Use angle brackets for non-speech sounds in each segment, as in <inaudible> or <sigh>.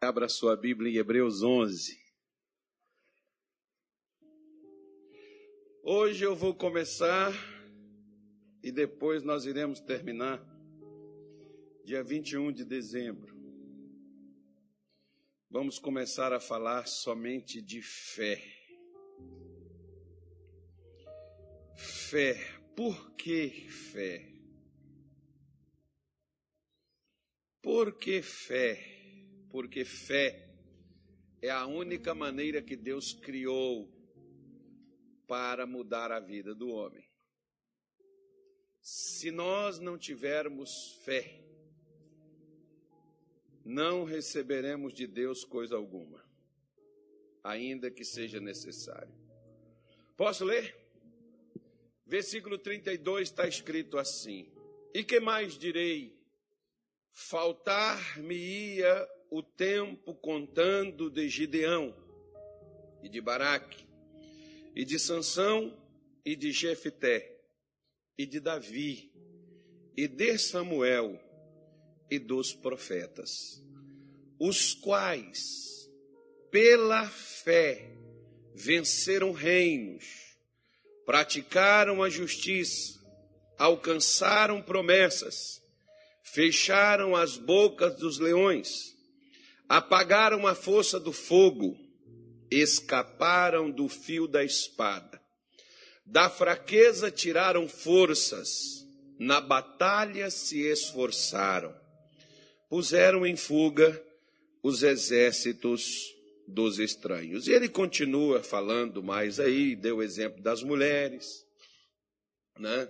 Abra sua Bíblia em Hebreus 11. Hoje eu vou começar e depois nós iremos terminar, dia 21 de dezembro. Vamos começar a falar somente de fé. Fé. Por que fé? Por que fé? Porque fé é a única maneira que Deus criou para mudar a vida do homem. Se nós não tivermos fé, não receberemos de Deus coisa alguma, ainda que seja necessário. Posso ler? Versículo 32 está escrito assim: E que mais direi? Faltar-me-ia o tempo contando de Gideão e de Baraque e de Sansão e de Jefté e de Davi e de Samuel e dos profetas, os quais pela fé venceram reinos, praticaram a justiça, alcançaram promessas, fecharam as bocas dos leões, apagaram a força do fogo, escaparam do fio da espada. Da fraqueza tiraram forças, na batalha se esforçaram. Puseram em fuga os exércitos dos estranhos. E ele continua falando mais aí, deu o exemplo das mulheres, né?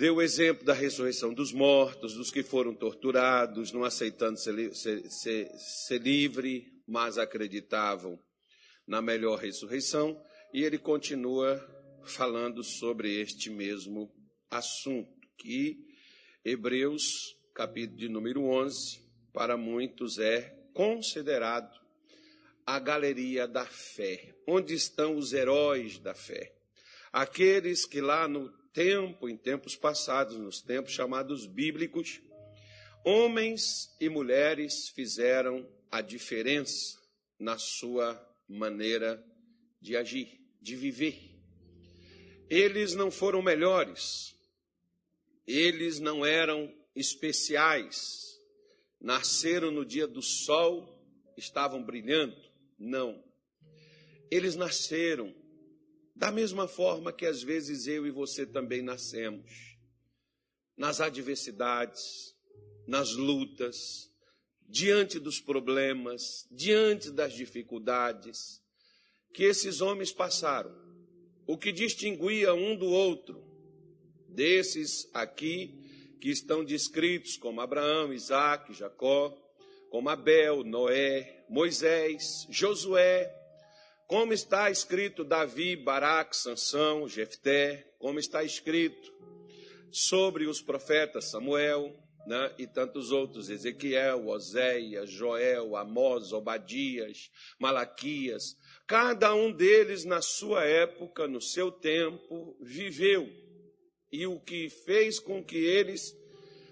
Deu o exemplo da ressurreição dos mortos, dos que foram torturados, não aceitando ser, ser, ser, ser livre, mas acreditavam na melhor ressurreição. E ele continua falando sobre este mesmo assunto, que Hebreus, capítulo de número 11, para muitos é considerado a galeria da fé, onde estão os heróis da fé. Aqueles que lá no tempo, em tempos passados, nos tempos chamados bíblicos, homens e mulheres fizeram a diferença na sua maneira de agir, de viver. Eles não foram melhores, eles não eram especiais, nasceram no dia do sol, estavam brilhando. Não. Eles nasceram da mesma forma que às vezes eu e você também nascemos, nas adversidades, nas lutas, diante dos problemas, diante das dificuldades que esses homens passaram. O que distinguia um do outro, desses aqui que estão descritos como Abraão, Isaac, Jacó, como Abel, Noé, Moisés, Josué, como está escrito Davi, Baraque, Sansão, Jefté, como está escrito sobre os profetas Samuel né, e tantos outros, Ezequiel, Oséias, Joel, Amós, Obadias, Malaquias, cada um deles na sua época, no seu tempo, viveu. E o que fez com que eles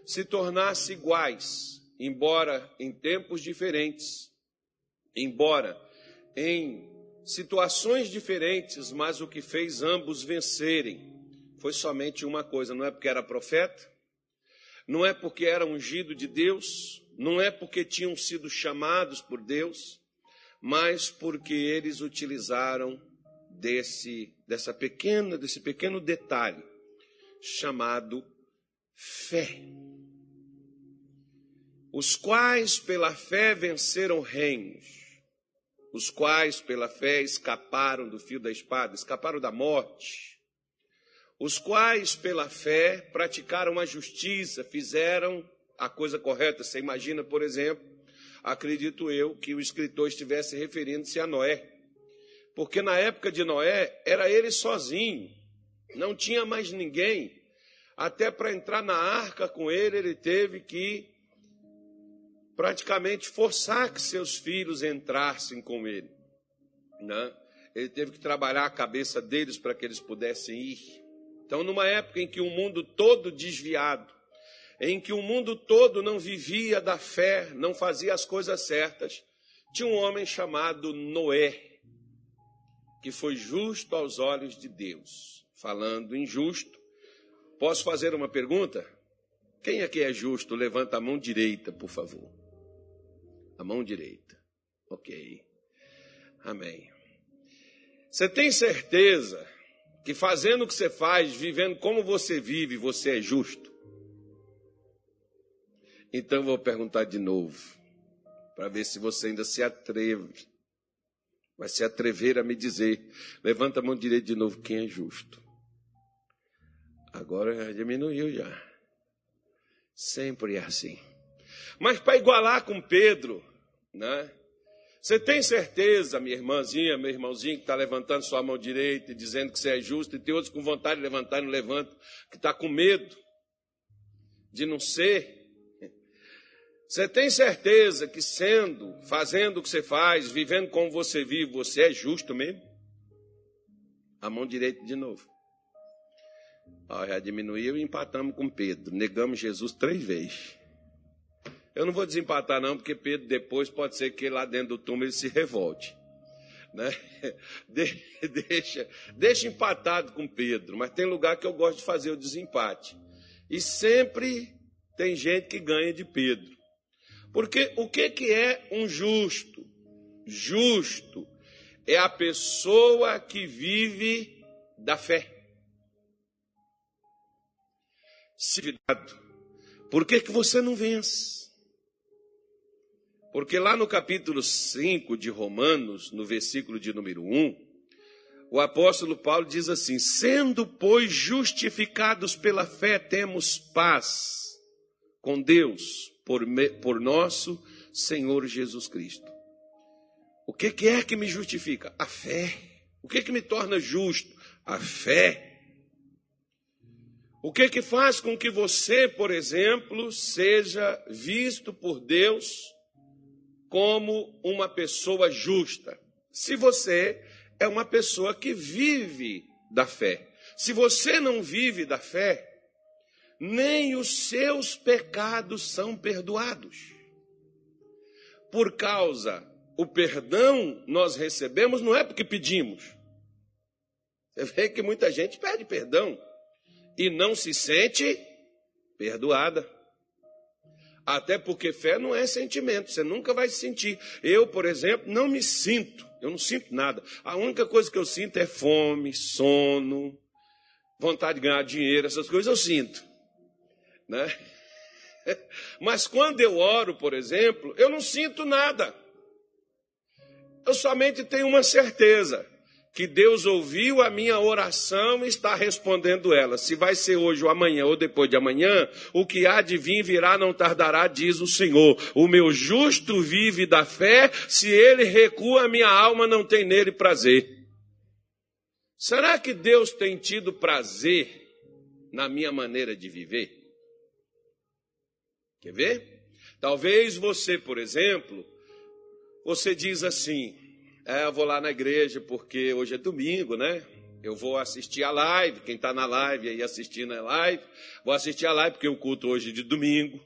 se tornassem iguais, embora em tempos diferentes, embora em situações diferentes, mas o que fez ambos vencerem foi somente uma coisa: não é porque era profeta, não é porque era ungido de Deus, não é porque tinham sido chamados por Deus, mas porque eles utilizaram desse dessa pequena desse pequeno detalhe chamado fé. Os quais pela fé venceram reinos os quais pela fé escaparam do fio da espada, escaparam da morte, os quais pela fé praticaram a justiça, fizeram a coisa correta. Você imagina, por exemplo, acredito eu, que o escritor estivesse referindo-se a Noé, porque na época de Noé era ele sozinho, não tinha mais ninguém. Até para entrar na arca com ele, ele teve que praticamente forçar que seus filhos entrassem com ele. Né? Ele teve que trabalhar a cabeça deles para que eles pudessem ir. Então, numa época em que o mundo todo desviado, em que o mundo todo não vivia da fé, não fazia as coisas certas, Tinha um homem chamado Noé, que foi justo aos olhos de Deus. Falando em justo, posso fazer uma pergunta? Quem aqui é justo? Levanta a mão direita, por favor. A mão direita. Ok. Amém. Você tem certeza que fazendo o que você faz, vivendo como você vive, você é justo? Então vou perguntar de novo, para ver se você ainda se atreve. Vai se atrever a me dizer. Levanta a mão direita de novo, quem é justo? Agora já diminuiu já. Sempre é assim. Mas para igualar com Pedro, né? Você tem certeza, minha irmãzinha, meu irmãozinho, que está levantando sua mão direita e dizendo que você é justo, e tem outros com vontade de levantar e não levanta, que está com medo de não ser. Você tem certeza que sendo, fazendo o que você faz, vivendo como você vive, você é justo mesmo? A mão direita de novo. Ó, já diminuiu e empatamos com Pedro. Negamos Jesus três vezes. Eu não vou desempatar, não, porque Pedro depois pode ser que lá dentro do túmulo ele se revolte. Né? <laughs> De, deixa, deixa empatado com Pedro, mas tem lugar que eu gosto de fazer o desempate. E sempre tem gente que ganha de Pedro. Porque o que, que é um justo? Justo é a pessoa que vive da fé. Por que, que você não vence? Porque lá no capítulo 5 de Romanos, no versículo de número 1, o apóstolo Paulo diz assim: Sendo, pois, justificados pela fé, temos paz com Deus por, me, por nosso Senhor Jesus Cristo. O que, que é que me justifica? A fé. O que, que me torna justo? A fé. O que que faz com que você, por exemplo, seja visto por Deus como uma pessoa justa. Se você é uma pessoa que vive da fé. Se você não vive da fé, nem os seus pecados são perdoados. Por causa, o perdão nós recebemos não é porque pedimos. Você vê que muita gente pede perdão e não se sente perdoada. Até porque fé não é sentimento, você nunca vai sentir. Eu, por exemplo, não me sinto, eu não sinto nada. A única coisa que eu sinto é fome, sono, vontade de ganhar dinheiro, essas coisas eu sinto. Né? <laughs> Mas quando eu oro, por exemplo, eu não sinto nada. Eu somente tenho uma certeza que Deus ouviu a minha oração e está respondendo ela. Se vai ser hoje ou amanhã ou depois de amanhã, o que há de vir virá não tardará, diz o Senhor. O meu justo vive da fé, se ele recua, minha alma não tem nele prazer. Será que Deus tem tido prazer na minha maneira de viver? Quer ver? Talvez você, por exemplo, você diz assim: é, eu vou lá na igreja porque hoje é domingo, né? Eu vou assistir a live, quem está na live aí assistindo a live, vou assistir a live porque o culto hoje é de domingo.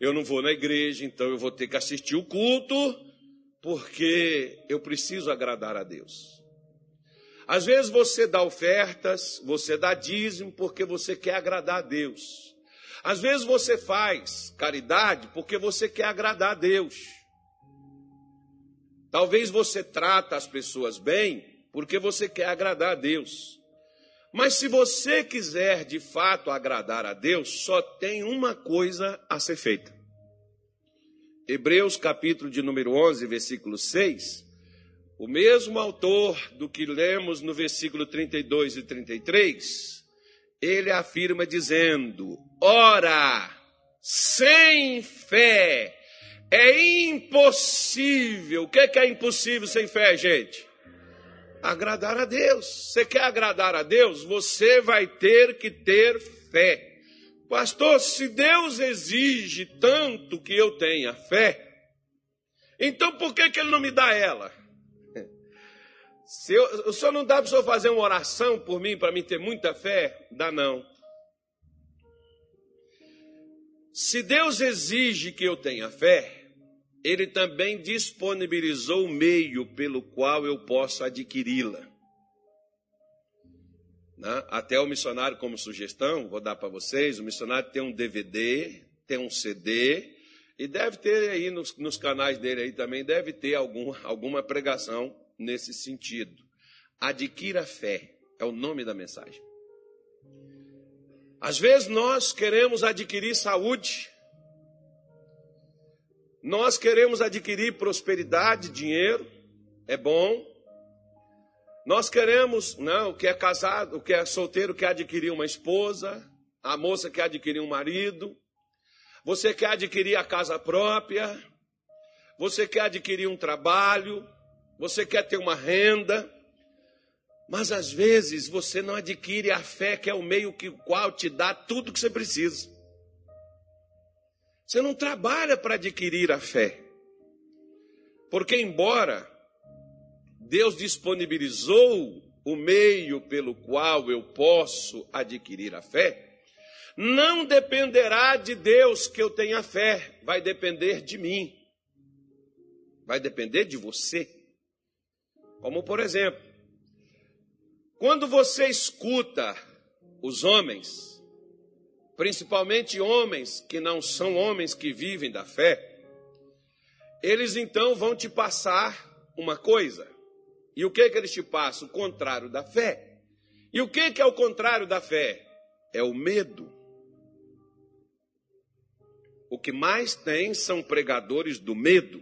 Eu não vou na igreja, então eu vou ter que assistir o culto porque eu preciso agradar a Deus. Às vezes você dá ofertas, você dá dízimo porque você quer agradar a Deus. Às vezes você faz caridade porque você quer agradar a Deus. Talvez você trata as pessoas bem porque você quer agradar a Deus. Mas se você quiser de fato agradar a Deus, só tem uma coisa a ser feita. Hebreus capítulo de número 11, versículo 6, o mesmo autor do que lemos no versículo 32 e 33, ele afirma dizendo: Ora, sem fé é impossível. O que é impossível sem fé, gente? Agradar a Deus. Você quer agradar a Deus? Você vai ter que ter fé. Pastor, se Deus exige tanto que eu tenha fé, então por que, que Ele não me dá ela? Se eu, o senhor não dá para o senhor fazer uma oração por mim, para mim ter muita fé? Dá não. Se Deus exige que eu tenha fé, ele também disponibilizou o meio pelo qual eu posso adquiri-la. Né? Até o missionário, como sugestão, vou dar para vocês: o missionário tem um DVD, tem um CD, e deve ter aí nos, nos canais dele aí também, deve ter algum, alguma pregação nesse sentido. Adquira fé, é o nome da mensagem. Às vezes nós queremos adquirir saúde, nós queremos adquirir prosperidade, dinheiro, é bom, nós queremos, não, o que é casado, o que é solteiro quer adquirir uma esposa, a moça quer adquirir um marido, você quer adquirir a casa própria, você quer adquirir um trabalho, você quer ter uma renda, mas às vezes você não adquire a fé que é o meio que qual te dá tudo que você precisa. Você não trabalha para adquirir a fé. Porque embora Deus disponibilizou o meio pelo qual eu posso adquirir a fé, não dependerá de Deus que eu tenha fé, vai depender de mim. Vai depender de você. Como por exemplo, quando você escuta os homens, principalmente homens que não são homens que vivem da fé, eles então vão te passar uma coisa. E o que, que eles te passam? O contrário da fé. E o que, que é o contrário da fé? É o medo. O que mais tem são pregadores do medo.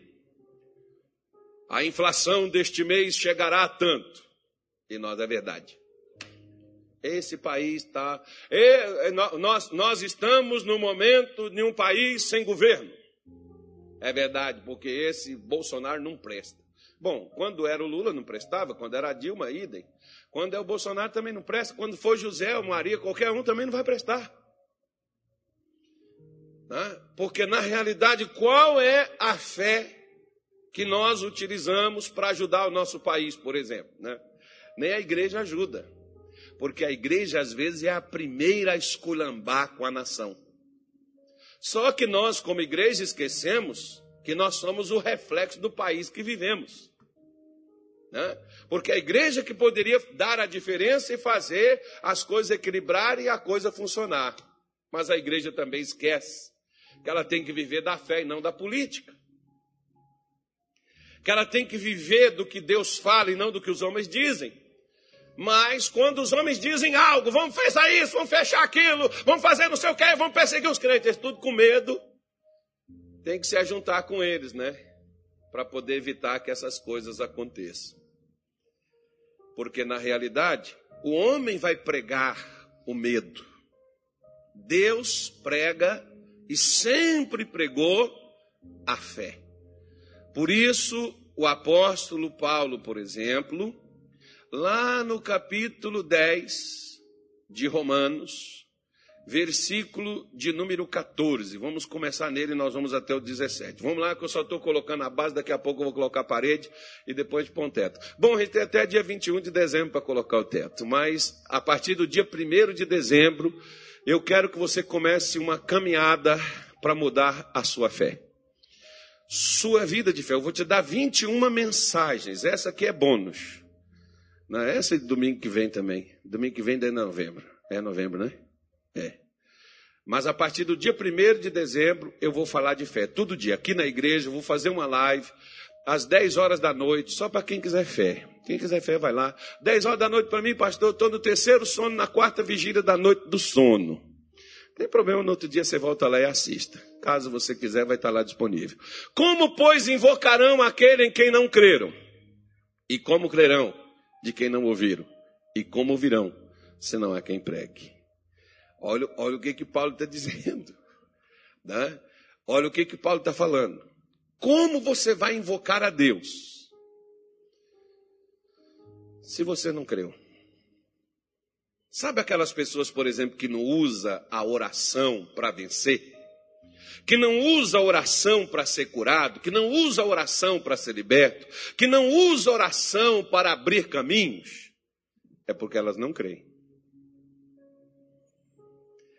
A inflação deste mês chegará a tanto. E nós é verdade. Esse país está. Nós, nós estamos no momento de um país sem governo. É verdade, porque esse Bolsonaro não presta. Bom, quando era o Lula não prestava, quando era a Dilma, idem. Quando é o Bolsonaro também não presta. Quando for José ou Maria, qualquer um também não vai prestar. Né? Porque na realidade, qual é a fé que nós utilizamos para ajudar o nosso país, por exemplo? Né? Nem a igreja ajuda. Porque a igreja, às vezes, é a primeira a esculambar com a nação. Só que nós, como igreja, esquecemos que nós somos o reflexo do país que vivemos. Né? Porque a igreja que poderia dar a diferença e fazer as coisas equilibrarem e a coisa funcionar. Mas a igreja também esquece que ela tem que viver da fé e não da política. Que ela tem que viver do que Deus fala e não do que os homens dizem. Mas quando os homens dizem algo, vamos fechar isso, vamos fechar aquilo, vamos fazer não sei o que, vamos perseguir os crentes, tudo com medo, tem que se ajuntar com eles, né? Para poder evitar que essas coisas aconteçam. Porque na realidade, o homem vai pregar o medo. Deus prega e sempre pregou a fé. Por isso, o apóstolo Paulo, por exemplo, lá no capítulo 10 de Romanos, versículo de número 14. Vamos começar nele e nós vamos até o 17. Vamos lá, que eu só estou colocando a base, daqui a pouco eu vou colocar a parede e depois de pôr um teto. Bom, a gente tem até dia 21 de dezembro para colocar o teto, mas a partir do dia 1 de dezembro, eu quero que você comece uma caminhada para mudar a sua fé. Sua vida de fé. Eu vou te dar 21 mensagens. Essa aqui é bônus. Não, essa é domingo que vem também. Domingo que vem é novembro. É novembro, né? É. Mas a partir do dia 1 de dezembro, eu vou falar de fé. Todo dia, aqui na igreja, eu vou fazer uma live às 10 horas da noite, só para quem quiser fé. Quem quiser fé, vai lá. 10 horas da noite para mim, pastor, estou no terceiro sono, na quarta vigília da noite do sono. Não tem problema, no outro dia você volta lá e assista. Caso você quiser, vai estar lá disponível. Como, pois, invocarão aquele em quem não creram? E como crerão de quem não ouviram? E como ouvirão, se não é quem pregue? Olha, olha o que, que Paulo está <laughs> dizendo. Né? Olha o que, que Paulo está falando. Como você vai invocar a Deus se você não creu? Sabe aquelas pessoas, por exemplo, que não usa a oração para vencer? Que não usa oração para ser curado, que não usa oração para ser liberto, que não usa oração para abrir caminhos? É porque elas não creem.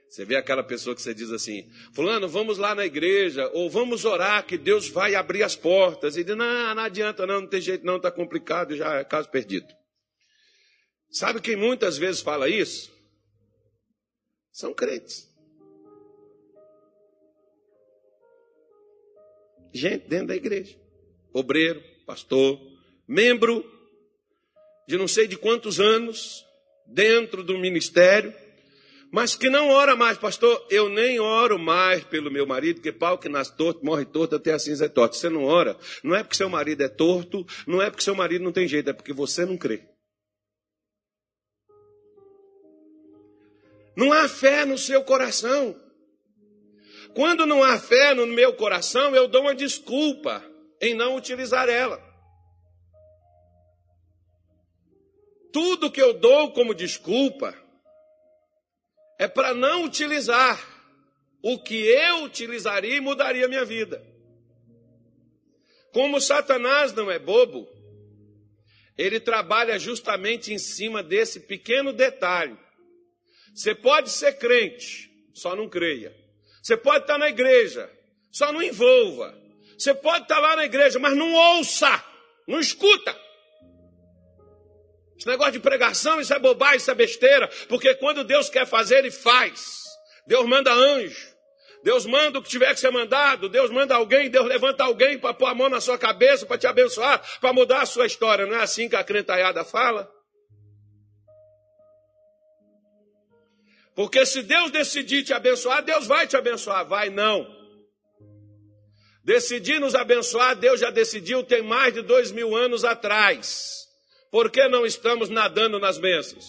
Você vê aquela pessoa que você diz assim: Fulano, vamos lá na igreja, ou vamos orar que Deus vai abrir as portas. E diz: Não, não adianta, não, não tem jeito, não, está complicado, já é caso perdido. Sabe quem muitas vezes fala isso? São crentes. Gente dentro da igreja. Obreiro, pastor, membro de não sei de quantos anos, dentro do ministério, mas que não ora mais, pastor. Eu nem oro mais pelo meu marido, que pau que nasce torto, morre torto, até a cinza é torto. Você não ora, não é porque seu marido é torto, não é porque seu marido não tem jeito, é porque você não crê. Não há fé no seu coração. Quando não há fé no meu coração, eu dou uma desculpa em não utilizar ela. Tudo que eu dou como desculpa é para não utilizar o que eu utilizaria e mudaria a minha vida. Como Satanás não é bobo, ele trabalha justamente em cima desse pequeno detalhe. Você pode ser crente, só não creia. Você pode estar na igreja, só não envolva. Você pode estar lá na igreja, mas não ouça, não escuta. Esse negócio de pregação, isso é bobagem, isso é besteira, porque quando Deus quer fazer, Ele faz. Deus manda anjo. Deus manda o que tiver que ser mandado, Deus manda alguém, Deus levanta alguém para pôr a mão na sua cabeça, para te abençoar, para mudar a sua história. Não é assim que a crentalhada fala? Porque se Deus decidir te abençoar, Deus vai te abençoar. Vai não. Decidir nos abençoar, Deus já decidiu tem mais de dois mil anos atrás. Por que não estamos nadando nas bênçãos?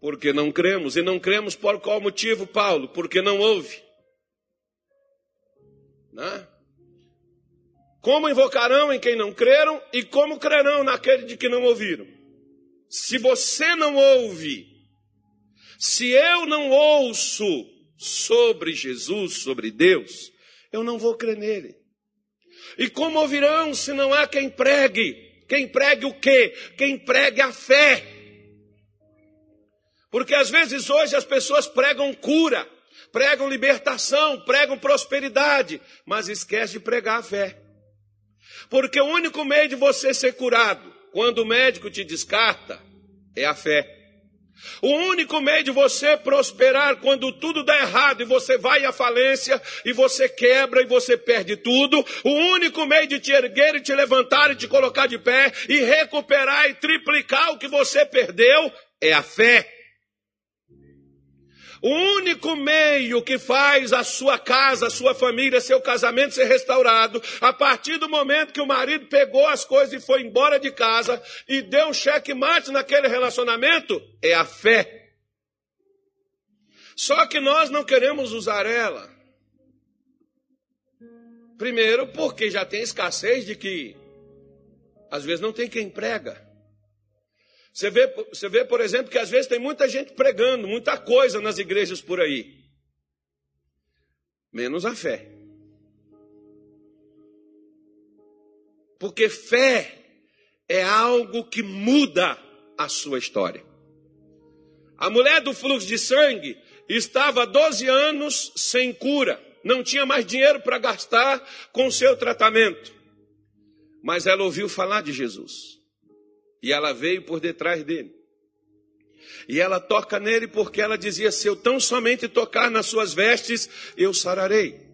Porque não cremos. E não cremos por qual motivo, Paulo? Porque não houve. Né? Como invocarão em quem não creram e como crerão naquele de que não ouviram? Se você não ouve se eu não ouço sobre Jesus, sobre Deus, eu não vou crer nele. E como ouvirão se não há quem pregue? Quem pregue o quê? Quem pregue a fé. Porque às vezes hoje as pessoas pregam cura, pregam libertação, pregam prosperidade, mas esquece de pregar a fé. Porque o único meio de você ser curado, quando o médico te descarta, é a fé. O único meio de você prosperar quando tudo dá errado e você vai à falência e você quebra e você perde tudo, o único meio de te erguer e te levantar e te colocar de pé e recuperar e triplicar o que você perdeu é a fé. O único meio que faz a sua casa, a sua família, seu casamento ser restaurado, a partir do momento que o marido pegou as coisas e foi embora de casa e deu um cheque-mate naquele relacionamento, é a fé. Só que nós não queremos usar ela. Primeiro, porque já tem escassez de que às vezes não tem quem prega. Você vê, você vê, por exemplo, que às vezes tem muita gente pregando, muita coisa nas igrejas por aí. Menos a fé. Porque fé é algo que muda a sua história. A mulher do fluxo de sangue estava 12 anos sem cura, não tinha mais dinheiro para gastar com seu tratamento. Mas ela ouviu falar de Jesus. E ela veio por detrás dele. E ela toca nele porque ela dizia: Se eu tão somente tocar nas suas vestes, eu sararei.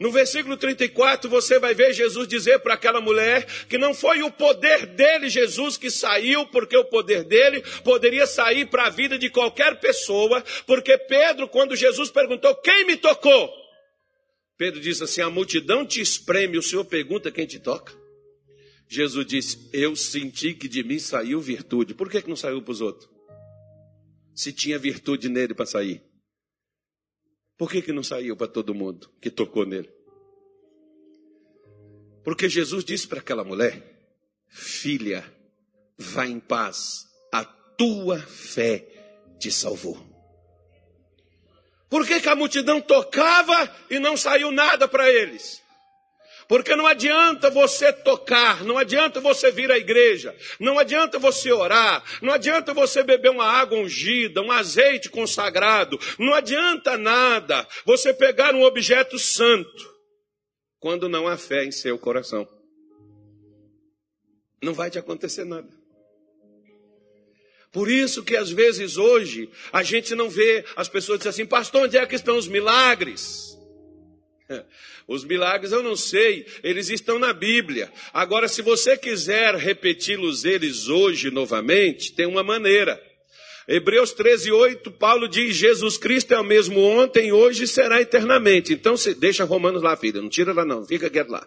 No versículo 34, você vai ver Jesus dizer para aquela mulher que não foi o poder dele, Jesus, que saiu, porque o poder dele poderia sair para a vida de qualquer pessoa, porque Pedro, quando Jesus perguntou: Quem me tocou? Pedro disse assim: A multidão te espreme, o Senhor pergunta quem te toca. Jesus disse: Eu senti que de mim saiu virtude. Por que, que não saiu para os outros? Se tinha virtude nele para sair. Por que, que não saiu para todo mundo que tocou nele? Porque Jesus disse para aquela mulher: Filha, vá em paz, a tua fé te salvou. Por que, que a multidão tocava e não saiu nada para eles? Porque não adianta você tocar, não adianta você vir à igreja, não adianta você orar, não adianta você beber uma água ungida, um azeite consagrado, não adianta nada você pegar um objeto santo quando não há fé em seu coração. Não vai te acontecer nada. Por isso que às vezes hoje a gente não vê as pessoas dizem assim, pastor, onde é que estão os milagres? <laughs> Os milagres eu não sei, eles estão na Bíblia. Agora, se você quiser repeti-los eles hoje novamente, tem uma maneira. Hebreus 13, 8, Paulo diz: Jesus Cristo é o mesmo ontem, hoje e será eternamente. Então, deixa Romanos lá, filha, não tira lá não, fica quieto lá.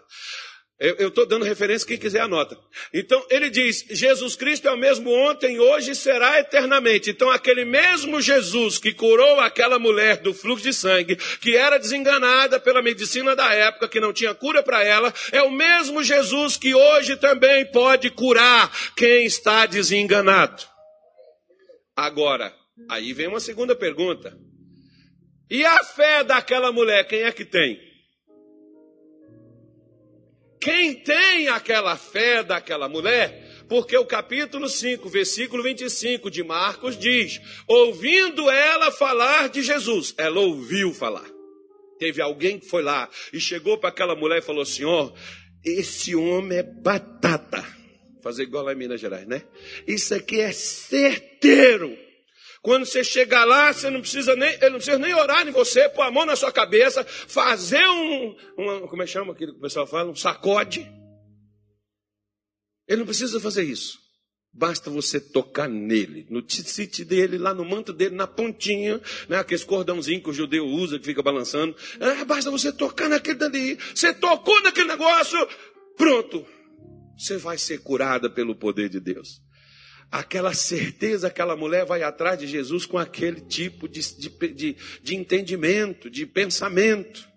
Eu estou dando referência, quem quiser anota. Então, ele diz: Jesus Cristo é o mesmo ontem, hoje e será eternamente. Então, aquele mesmo Jesus que curou aquela mulher do fluxo de sangue, que era desenganada pela medicina da época, que não tinha cura para ela, é o mesmo Jesus que hoje também pode curar quem está desenganado. Agora, aí vem uma segunda pergunta. E a fé daquela mulher, quem é que tem? Quem tem aquela fé daquela mulher, porque o capítulo 5, versículo 25 de Marcos diz: ouvindo ela falar de Jesus, ela ouviu falar. Teve alguém que foi lá e chegou para aquela mulher e falou: Senhor, esse homem é batata. Fazer igual lá em Minas Gerais, né? Isso aqui é certeiro. Quando você chegar lá, você não precisa nem, ele não precisa nem orar em você, pôr a mão na sua cabeça, fazer um, um como é que chama aquilo que o pessoal fala? Um sacode. Ele não precisa fazer isso. Basta você tocar nele, no tite dele, lá no manto dele, na pontinha, né, aqueles cordãozinhos que o judeu usa, que fica balançando. É, basta você tocar naquele dali. Você tocou naquele negócio, pronto. Você vai ser curada pelo poder de Deus aquela certeza, aquela mulher vai atrás de Jesus com aquele tipo de, de, de, de entendimento, de pensamento,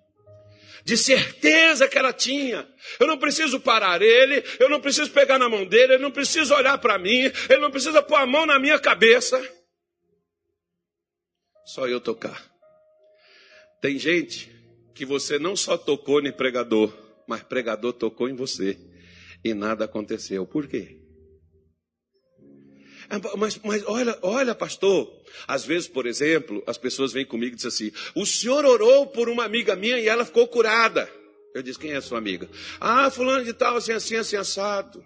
de certeza que ela tinha. Eu não preciso parar ele, eu não preciso pegar na mão dele, ele não precisa olhar para mim, ele não precisa pôr a mão na minha cabeça. Só eu tocar. Tem gente que você não só tocou em pregador, mas pregador tocou em você e nada aconteceu. Por quê? Ah, mas, mas olha, olha, pastor. Às vezes, por exemplo, as pessoas vêm comigo e dizem assim: o senhor orou por uma amiga minha e ela ficou curada. Eu disse: quem é a sua amiga? Ah, fulano de tal, assim, assim, assim, assado.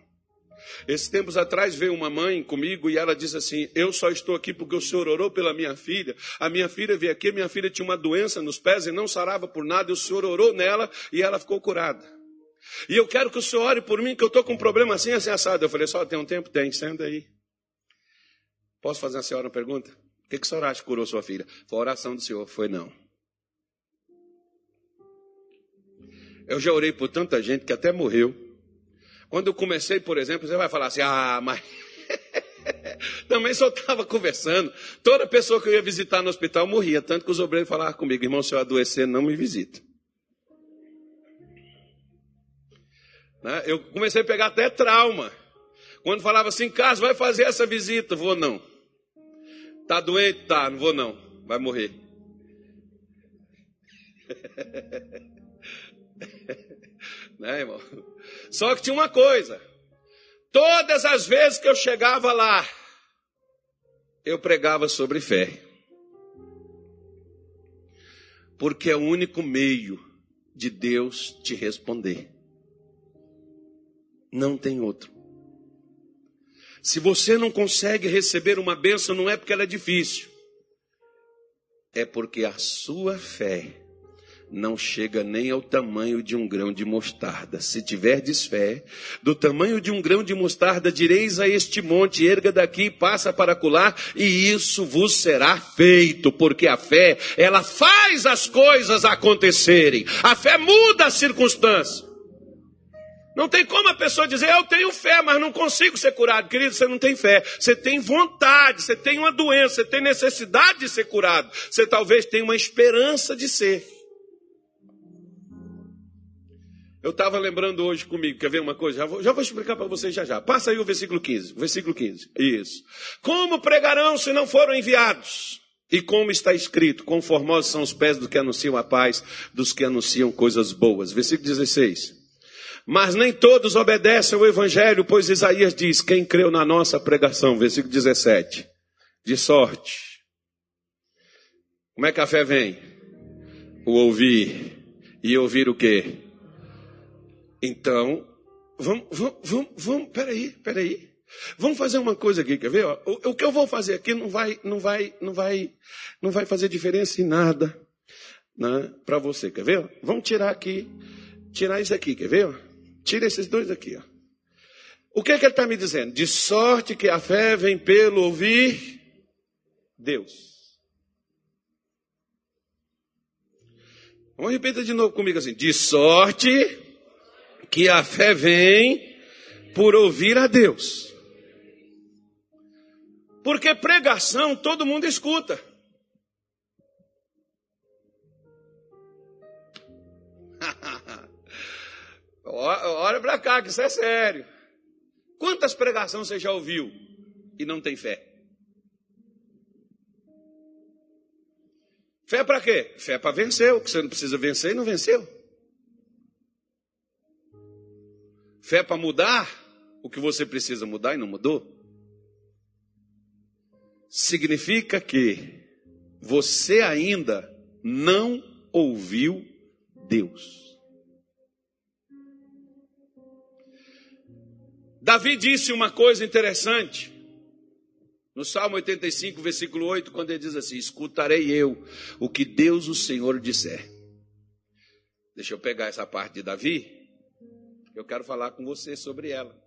Esses tempos atrás veio uma mãe comigo e ela disse assim: Eu só estou aqui porque o senhor orou pela minha filha. A minha filha veio aqui, minha filha tinha uma doença nos pés e não sarava por nada, e o senhor orou nela e ela ficou curada. E eu quero que o senhor ore por mim, que eu estou com um problema assim, assim, assado. Eu falei: Só tem um tempo? Tem, senta aí. Posso fazer a senhora uma pergunta? O que, que a senhora acha que curou sua filha? Foi a oração do senhor? Foi não. Eu já orei por tanta gente que até morreu. Quando eu comecei, por exemplo, você vai falar assim: ah, mas. <laughs> Também só estava conversando. Toda pessoa que eu ia visitar no hospital morria. Tanto que os obreiros falavam comigo: irmão, se eu adoecer, não me visita. Né? Eu comecei a pegar até trauma. Quando falava assim, Carlos, vai fazer essa visita, vou não. Tá doente? Tá, não vou não. Vai morrer. <laughs> né, irmão? Só que tinha uma coisa. Todas as vezes que eu chegava lá, eu pregava sobre fé. Porque é o único meio de Deus te responder. Não tem outro. Se você não consegue receber uma benção, não é porque ela é difícil, é porque a sua fé não chega nem ao tamanho de um grão de mostarda. Se tiverdes fé, do tamanho de um grão de mostarda, direis a este monte, erga daqui, passa para colar, e isso vos será feito, porque a fé, ela faz as coisas acontecerem. A fé muda as circunstâncias. Não tem como a pessoa dizer, eu tenho fé, mas não consigo ser curado. Querido, você não tem fé. Você tem vontade, você tem uma doença, você tem necessidade de ser curado. Você talvez tenha uma esperança de ser. Eu estava lembrando hoje comigo, quer ver uma coisa? Já vou, já vou explicar para vocês já já. Passa aí o versículo 15. Versículo 15. Isso. Como pregarão se não foram enviados? E como está escrito, conformosos são os pés dos que anunciam a paz, dos que anunciam coisas boas. Versículo 16. Mas nem todos obedecem ao Evangelho, pois Isaías diz: quem creu na nossa pregação, versículo 17, de sorte. Como é que a fé vem? O ouvir. E ouvir o quê? Então, vamos, vamos, vamos, vamos peraí, peraí. Vamos fazer uma coisa aqui, quer ver? O, o, que eu vou fazer aqui não vai, não vai, não vai, não vai fazer diferença em nada né, para você, quer ver? Vamos tirar aqui, tirar isso aqui, quer ver? Tira esses dois aqui. Ó. O que, é que ele está me dizendo? De sorte que a fé vem pelo ouvir Deus. Vamos repetir de novo comigo assim. De sorte que a fé vem por ouvir a Deus. Porque pregação todo mundo escuta. <laughs> Olha para cá, que isso é sério. Quantas pregações você já ouviu e não tem fé? Fé para quê? Fé para vencer, o que você não precisa vencer e não venceu. Fé para mudar o que você precisa mudar e não mudou. Significa que você ainda não ouviu Deus. Davi disse uma coisa interessante. No Salmo 85, versículo 8, quando ele diz assim: Escutarei eu o que Deus, o Senhor, disser. Deixa eu pegar essa parte de Davi. Eu quero falar com você sobre ela.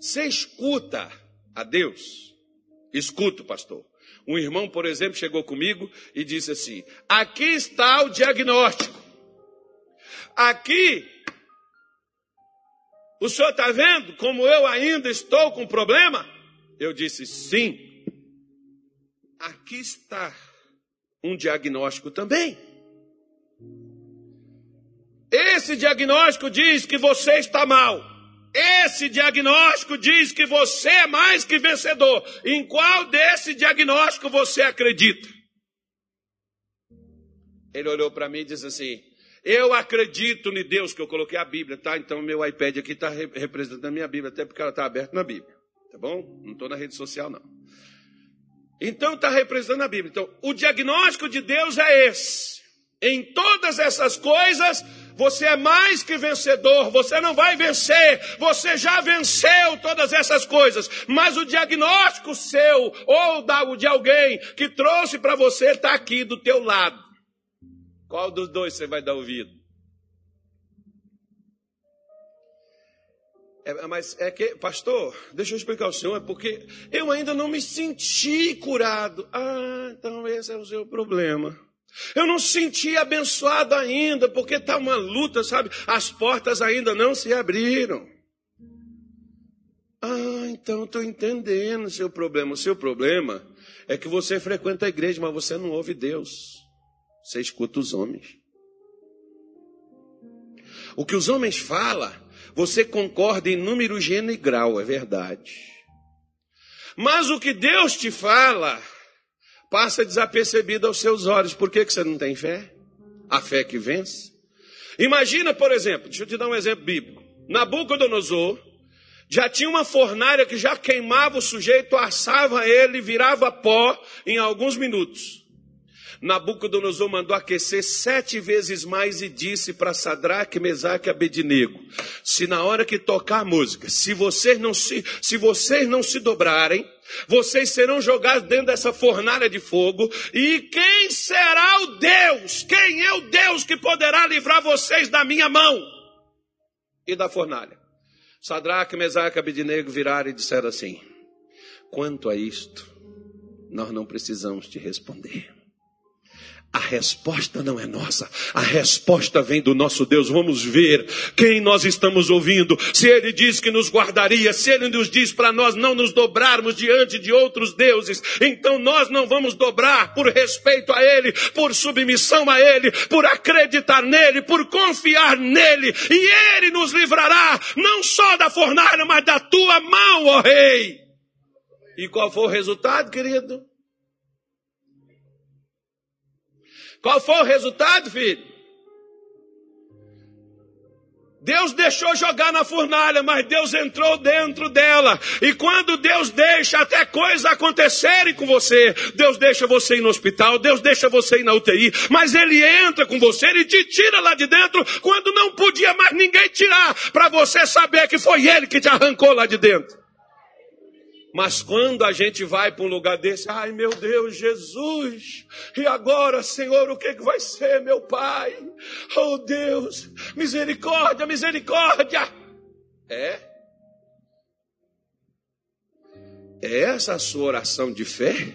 Você escuta a Deus? Escuto, pastor. Um irmão, por exemplo, chegou comigo e disse assim: Aqui está o diagnóstico. Aqui o senhor está vendo como eu ainda estou com problema? Eu disse: Sim. Aqui está um diagnóstico também. Esse diagnóstico diz que você está mal. Esse diagnóstico diz que você é mais que vencedor. Em qual desse diagnóstico você acredita? Ele olhou para mim e disse assim: eu acredito em Deus, que eu coloquei a Bíblia, tá? Então meu iPad aqui está representando a minha Bíblia, até porque ela está aberta na Bíblia, tá bom? Não estou na rede social, não. Então está representando a Bíblia. Então, o diagnóstico de Deus é esse. Em todas essas coisas, você é mais que vencedor, você não vai vencer, você já venceu todas essas coisas, mas o diagnóstico seu ou de alguém que trouxe para você está aqui do teu lado. Qual dos dois você vai dar ouvido? É, mas é que, pastor, deixa eu explicar ao senhor, é porque eu ainda não me senti curado. Ah, então esse é o seu problema. Eu não senti abençoado ainda, porque está uma luta, sabe? As portas ainda não se abriram. Ah, então estou entendendo o seu problema. O seu problema é que você frequenta a igreja, mas você não ouve Deus. Você escuta os homens. O que os homens falam, você concorda em número, gênero e grau, é verdade. Mas o que Deus te fala, passa desapercebido aos seus olhos. Por que, que você não tem fé? A fé que vence. Imagina, por exemplo, deixa eu te dar um exemplo bíblico. Nabucodonosor já tinha uma fornalha que já queimava o sujeito, assava ele, virava pó em alguns minutos. Nabucodonosor mandou aquecer sete vezes mais e disse para Sadraque, Mesaque e Abednego: Se na hora que tocar a música, se vocês não se, se vocês não se dobrarem, vocês serão jogados dentro dessa fornalha de fogo. E quem será o Deus? Quem é o Deus que poderá livrar vocês da minha mão e da fornalha? Sadraque, Mesaque e Abednego viraram e disseram assim: Quanto a isto, nós não precisamos te responder. A resposta não é nossa, a resposta vem do nosso Deus. Vamos ver quem nós estamos ouvindo. Se Ele diz que nos guardaria, se Ele nos diz para nós não nos dobrarmos diante de outros deuses, então nós não vamos dobrar por respeito a Ele, por submissão a Ele, por acreditar nele, por confiar nele, e Ele nos livrará não só da fornalha, mas da tua mão, ó Rei. E qual foi o resultado, querido? Qual foi o resultado, filho? Deus deixou jogar na fornalha, mas Deus entrou dentro dela. E quando Deus deixa até coisas acontecerem com você, Deus deixa você ir no hospital, Deus deixa você ir na UTI, mas Ele entra com você, Ele te tira lá de dentro quando não podia mais ninguém tirar, para você saber que foi Ele que te arrancou lá de dentro. Mas quando a gente vai para um lugar desse, ai meu Deus, Jesus, e agora, Senhor, o que, que vai ser, meu Pai? Oh Deus, misericórdia, misericórdia. É? É essa a sua oração de fé?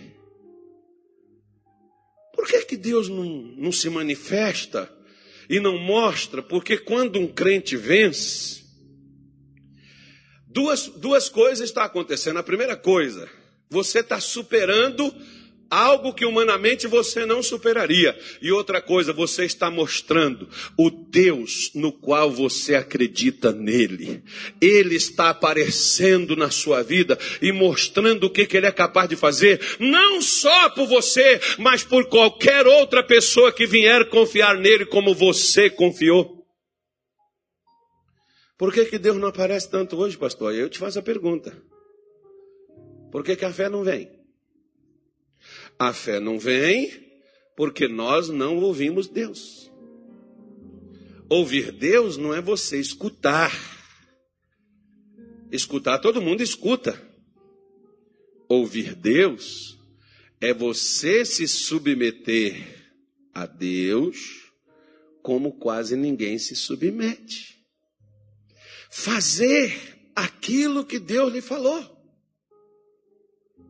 Por que, que Deus não, não se manifesta e não mostra? Porque quando um crente vence, Duas, duas coisas estão acontecendo. A primeira coisa, você está superando algo que humanamente você não superaria. E outra coisa, você está mostrando o Deus no qual você acredita nele. Ele está aparecendo na sua vida e mostrando o que, que ele é capaz de fazer, não só por você, mas por qualquer outra pessoa que vier confiar nele como você confiou. Por que, que Deus não aparece tanto hoje, pastor? Eu te faço a pergunta. Por que, que a fé não vem? A fé não vem porque nós não ouvimos Deus. Ouvir Deus não é você escutar. Escutar, todo mundo escuta. Ouvir Deus é você se submeter a Deus como quase ninguém se submete fazer aquilo que Deus lhe falou.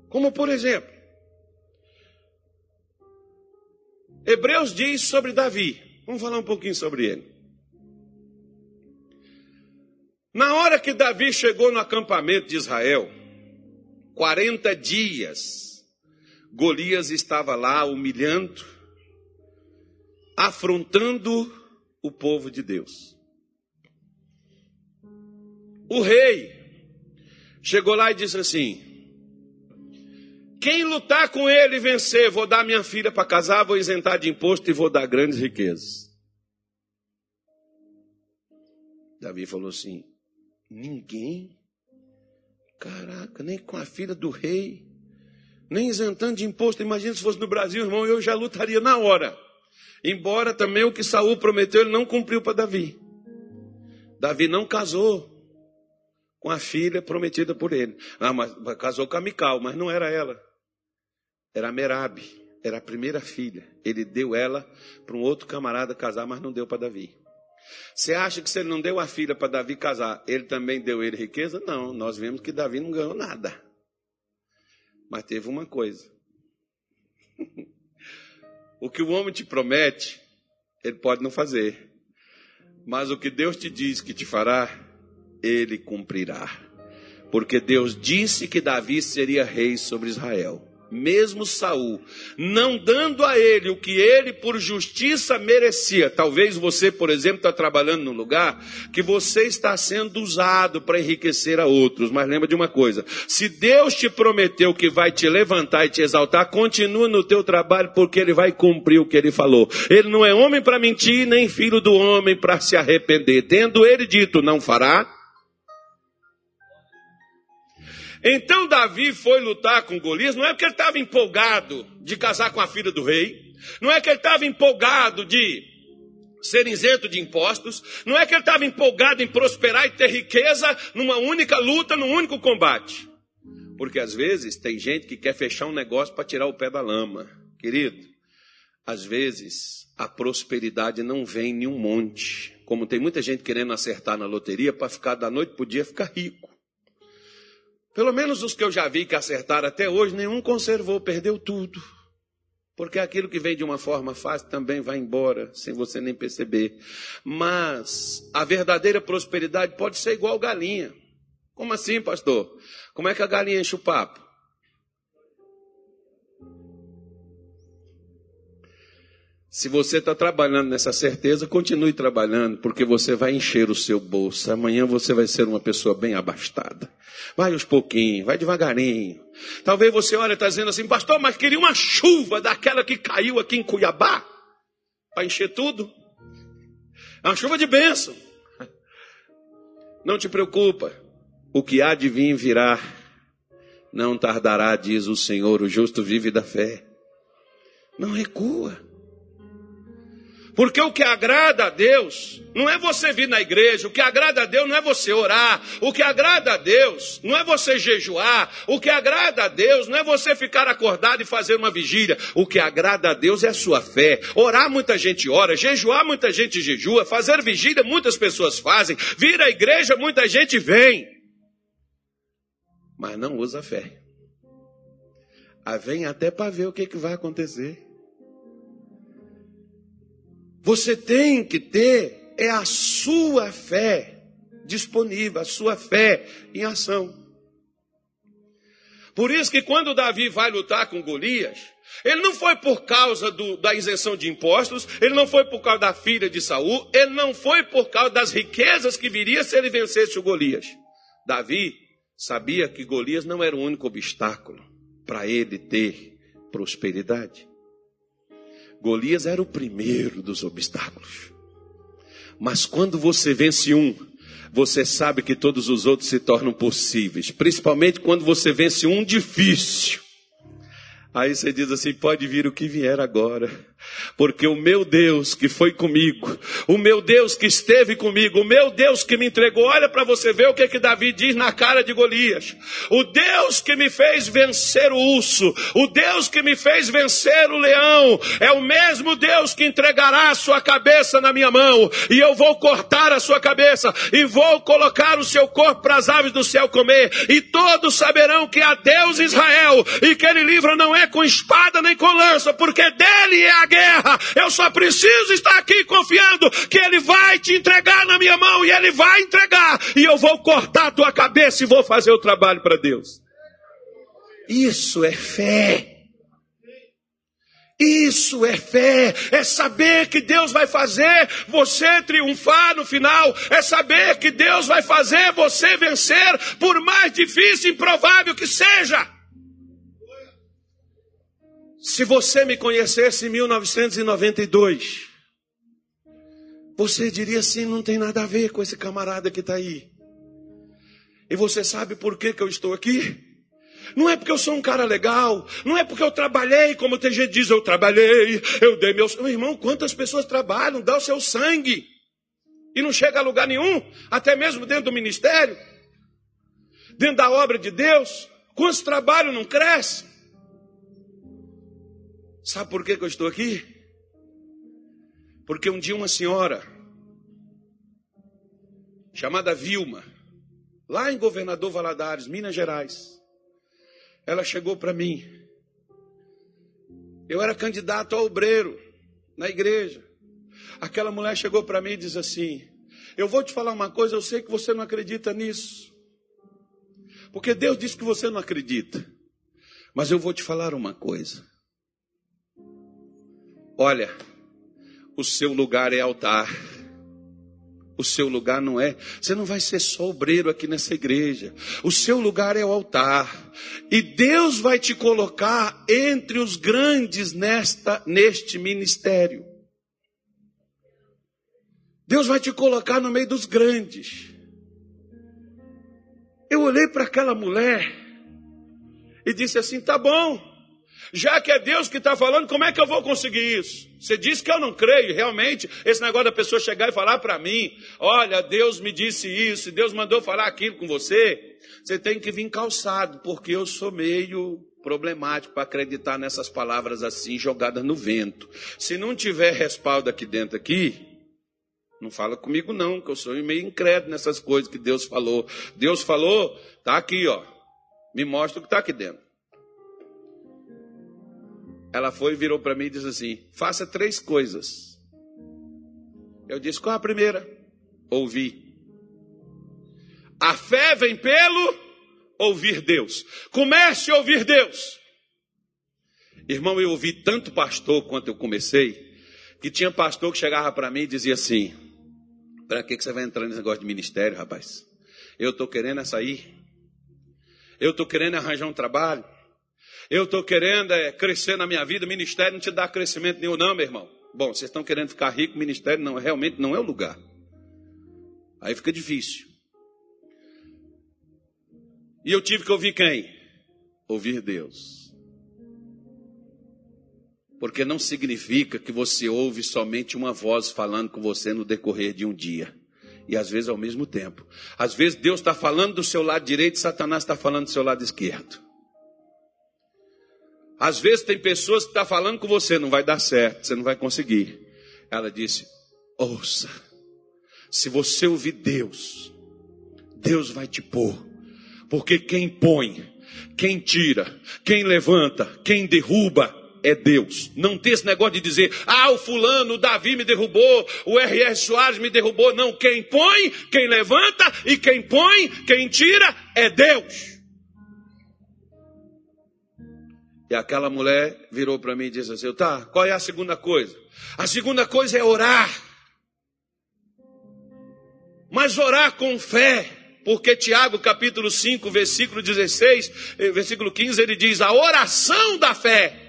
Como por exemplo, Hebreus diz sobre Davi. Vamos falar um pouquinho sobre ele. Na hora que Davi chegou no acampamento de Israel, 40 dias, Golias estava lá humilhando, afrontando o povo de Deus. O rei chegou lá e disse assim: Quem lutar com ele e vencer, vou dar minha filha para casar, vou isentar de imposto e vou dar grandes riquezas. Davi falou assim: Ninguém, caraca, nem com a filha do rei, nem isentando de imposto. Imagina se fosse no Brasil, irmão, eu já lutaria na hora. Embora também o que Saul prometeu, ele não cumpriu para Davi. Davi não casou com a filha prometida por ele. Ah, mas casou com a Mical, mas não era ela. Era a Merabe, era a primeira filha. Ele deu ela para um outro camarada casar, mas não deu para Davi. Você acha que se ele não deu a filha para Davi casar, ele também deu ele riqueza? Não, nós vemos que Davi não ganhou nada. Mas teve uma coisa. <laughs> o que o homem te promete, ele pode não fazer. Mas o que Deus te diz que te fará, ele cumprirá. Porque Deus disse que Davi seria rei sobre Israel. Mesmo Saul, não dando a ele o que ele por justiça merecia. Talvez você, por exemplo, está trabalhando num lugar que você está sendo usado para enriquecer a outros. Mas lembra de uma coisa: se Deus te prometeu que vai te levantar e te exaltar, continua no teu trabalho, porque ele vai cumprir o que ele falou. Ele não é homem para mentir, nem filho do homem para se arrepender. Tendo ele dito, não fará então Davi foi lutar com Golias, não é porque ele estava empolgado de casar com a filha do rei, não é que ele estava empolgado de ser isento de impostos, não é que ele estava empolgado em prosperar e ter riqueza numa única luta, num único combate. Porque às vezes tem gente que quer fechar um negócio para tirar o pé da lama. Querido, às vezes a prosperidade não vem em um monte. Como tem muita gente querendo acertar na loteria para ficar da noite para o dia ficar rico. Pelo menos os que eu já vi que acertaram até hoje, nenhum conservou, perdeu tudo. Porque aquilo que vem de uma forma fácil também vai embora, sem você nem perceber. Mas a verdadeira prosperidade pode ser igual galinha. Como assim, pastor? Como é que a galinha enche o papo? Se você está trabalhando nessa certeza, continue trabalhando, porque você vai encher o seu bolso. Amanhã você vai ser uma pessoa bem abastada. Vai aos pouquinhos, vai devagarinho. Talvez você olhe e está dizendo assim, pastor, mas queria uma chuva daquela que caiu aqui em Cuiabá para encher tudo. É uma chuva de bênção. Não te preocupa, o que há de vir virá. Não tardará, diz o Senhor, o justo vive da fé. Não recua. Porque o que agrada a Deus não é você vir na igreja, o que agrada a Deus não é você orar, o que agrada a Deus não é você jejuar, o que agrada a Deus não é você ficar acordado e fazer uma vigília, o que agrada a Deus é a sua fé. Orar muita gente ora, jejuar muita gente jejua, fazer vigília muitas pessoas fazem, vir à igreja muita gente vem, mas não usa fé. Ah, vem até para ver o que, que vai acontecer. Você tem que ter é a sua fé disponível, a sua fé em ação. Por isso que quando Davi vai lutar com Golias, ele não foi por causa do, da isenção de impostos, ele não foi por causa da filha de Saul, ele não foi por causa das riquezas que viria se ele vencesse o Golias. Davi sabia que Golias não era o único obstáculo para ele ter prosperidade. Golias era o primeiro dos obstáculos. Mas quando você vence um, você sabe que todos os outros se tornam possíveis, principalmente quando você vence um difícil. Aí você diz assim: pode vir o que vier agora porque o meu Deus que foi comigo, o meu Deus que esteve comigo, o meu Deus que me entregou, olha para você ver o que que Davi diz na cara de Golias. O Deus que me fez vencer o urso, o Deus que me fez vencer o leão, é o mesmo Deus que entregará a sua cabeça na minha mão, e eu vou cortar a sua cabeça e vou colocar o seu corpo para as aves do céu comer, e todos saberão que há Deus Israel e que ele livra não é com espada nem com lança, porque dele é a guerra. Eu só preciso estar aqui confiando que Ele vai te entregar na minha mão e Ele vai entregar. E eu vou cortar a tua cabeça e vou fazer o trabalho para Deus. Isso é fé. Isso é fé, é saber que Deus vai fazer você triunfar no final, é saber que Deus vai fazer você vencer, por mais difícil e improvável que seja. Se você me conhecesse em 1992, você diria assim: não tem nada a ver com esse camarada que está aí. E você sabe por que, que eu estou aqui? Não é porque eu sou um cara legal, não é porque eu trabalhei, como tem gente diz, eu trabalhei, eu dei meu. Meu irmão, quantas pessoas trabalham, dá o seu sangue, e não chega a lugar nenhum, até mesmo dentro do ministério, dentro da obra de Deus, quantos trabalhos não crescem? Sabe por que, que eu estou aqui? Porque um dia uma senhora, chamada Vilma, lá em Governador Valadares, Minas Gerais, ela chegou para mim. Eu era candidato a obreiro na igreja. Aquela mulher chegou para mim e disse assim: Eu vou te falar uma coisa, eu sei que você não acredita nisso. Porque Deus disse que você não acredita. Mas eu vou te falar uma coisa. Olha, o seu lugar é altar. O seu lugar não é. Você não vai ser só obreiro aqui nessa igreja. O seu lugar é o altar. E Deus vai te colocar entre os grandes nesta neste ministério. Deus vai te colocar no meio dos grandes. Eu olhei para aquela mulher e disse assim: tá bom. Já que é Deus que está falando, como é que eu vou conseguir isso? Você disse que eu não creio, realmente, esse negócio da pessoa chegar e falar para mim: olha, Deus me disse isso, Deus mandou falar aquilo com você. Você tem que vir calçado, porque eu sou meio problemático para acreditar nessas palavras assim jogadas no vento. Se não tiver respaldo aqui dentro aqui, não fala comigo não, que eu sou meio incrédulo nessas coisas que Deus falou. Deus falou, tá aqui, ó. Me mostra o que está aqui dentro. Ela foi, virou para mim e disse assim: faça três coisas. Eu disse: qual a primeira? Ouvir. A fé vem pelo ouvir Deus. Comece a ouvir Deus. Irmão, eu ouvi tanto pastor quanto eu comecei, que tinha pastor que chegava para mim e dizia assim: para que, que você vai entrar nesse negócio de ministério, rapaz? Eu estou querendo é sair. Eu estou querendo arranjar um trabalho. Eu estou querendo é, crescer na minha vida, ministério não te dá crescimento nenhum, não, meu irmão. Bom, vocês estão querendo ficar rico, ministério não, realmente não é o lugar. Aí fica difícil. E eu tive que ouvir quem? Ouvir Deus. Porque não significa que você ouve somente uma voz falando com você no decorrer de um dia. E às vezes ao mesmo tempo. Às vezes Deus está falando do seu lado direito e Satanás está falando do seu lado esquerdo. Às vezes tem pessoas que estão tá falando com você, não vai dar certo, você não vai conseguir. Ela disse: ouça, se você ouvir Deus, Deus vai te pôr. Porque quem põe, quem tira, quem levanta, quem derruba é Deus. Não tem esse negócio de dizer, ah, o fulano, o Davi me derrubou, o R.R. Soares me derrubou. Não, quem põe, quem levanta e quem põe, quem tira é Deus. E aquela mulher virou para mim e disse assim: tá, qual é a segunda coisa? A segunda coisa é orar. Mas orar com fé. Porque Tiago capítulo 5, versículo 16, eh, versículo 15, ele diz: a oração da fé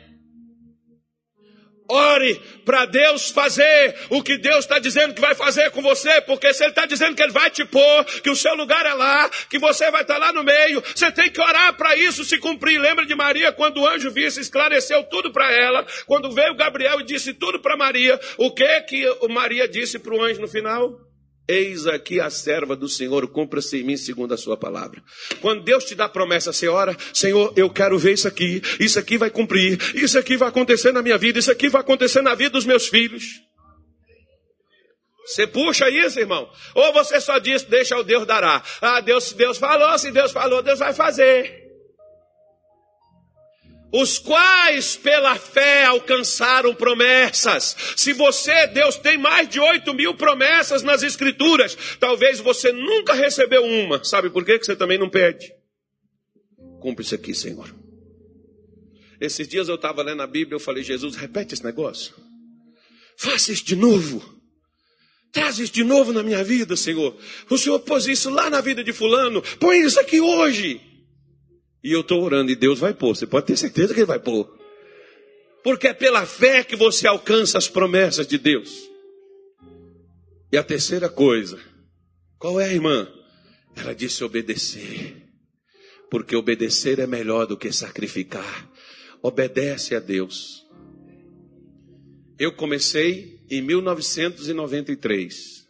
Ore para Deus fazer o que Deus está dizendo que vai fazer com você, porque se Ele está dizendo que Ele vai te pôr, que o seu lugar é lá, que você vai estar tá lá no meio, você tem que orar para isso se cumprir. Lembra de Maria quando o anjo visse, esclareceu tudo para ela, quando veio Gabriel e disse tudo para Maria, o que que Maria disse para o anjo no final? Eis aqui a serva do Senhor, cumpra-se em mim segundo a sua palavra. Quando Deus te dá promessa, você ora, Senhor, eu quero ver isso aqui, isso aqui vai cumprir, isso aqui vai acontecer na minha vida, isso aqui vai acontecer na vida dos meus filhos. Você puxa isso, irmão? Ou você só diz, deixa o Deus dará. Ah, Deus, Deus falou, se Deus falou, Deus vai fazer os quais pela fé alcançaram promessas. Se você, Deus tem mais de oito mil promessas nas Escrituras, talvez você nunca recebeu uma. Sabe por quê? Que você também não pede. Cumpre isso aqui, Senhor. Esses dias eu estava lendo a Bíblia, eu falei, Jesus, repete esse negócio. Faça isso de novo. Traz isso de novo na minha vida, Senhor. O Senhor pôs isso lá na vida de fulano. Põe isso aqui hoje. E eu estou orando e Deus vai pôr. Você pode ter certeza que Ele vai pôr. Porque é pela fé que você alcança as promessas de Deus. E a terceira coisa, qual é, irmã? Ela disse obedecer. Porque obedecer é melhor do que sacrificar. Obedece a Deus. Eu comecei em 1993.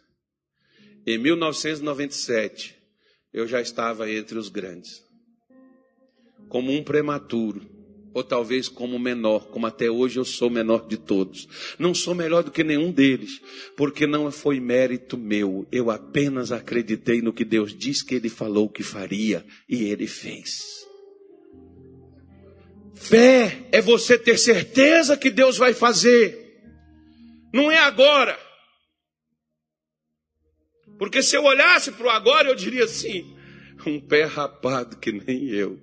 Em 1997, eu já estava entre os grandes como um prematuro, ou talvez como menor, como até hoje eu sou menor de todos. Não sou melhor do que nenhum deles, porque não foi mérito meu, eu apenas acreditei no que Deus disse que Ele falou que faria, e Ele fez. Fé é você ter certeza que Deus vai fazer, não é agora. Porque se eu olhasse para o agora, eu diria assim: um pé rapado que nem eu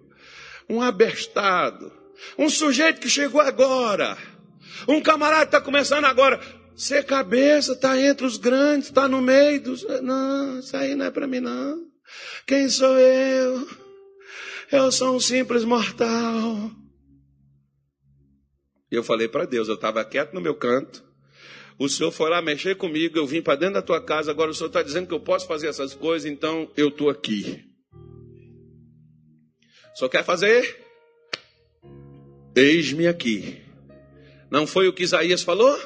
um abestado, um sujeito que chegou agora, um camarada que está começando agora. Ser cabeça, está entre os grandes, está no meio dos. Não, isso aí não é para mim, não. Quem sou eu? Eu sou um simples mortal. E eu falei para Deus, eu estava quieto no meu canto. O Senhor foi lá mexer comigo, eu vim para dentro da tua casa, agora o Senhor está dizendo que eu posso fazer essas coisas, então eu estou aqui. Só quer fazer? Eis-me aqui. Não foi o que Isaías falou?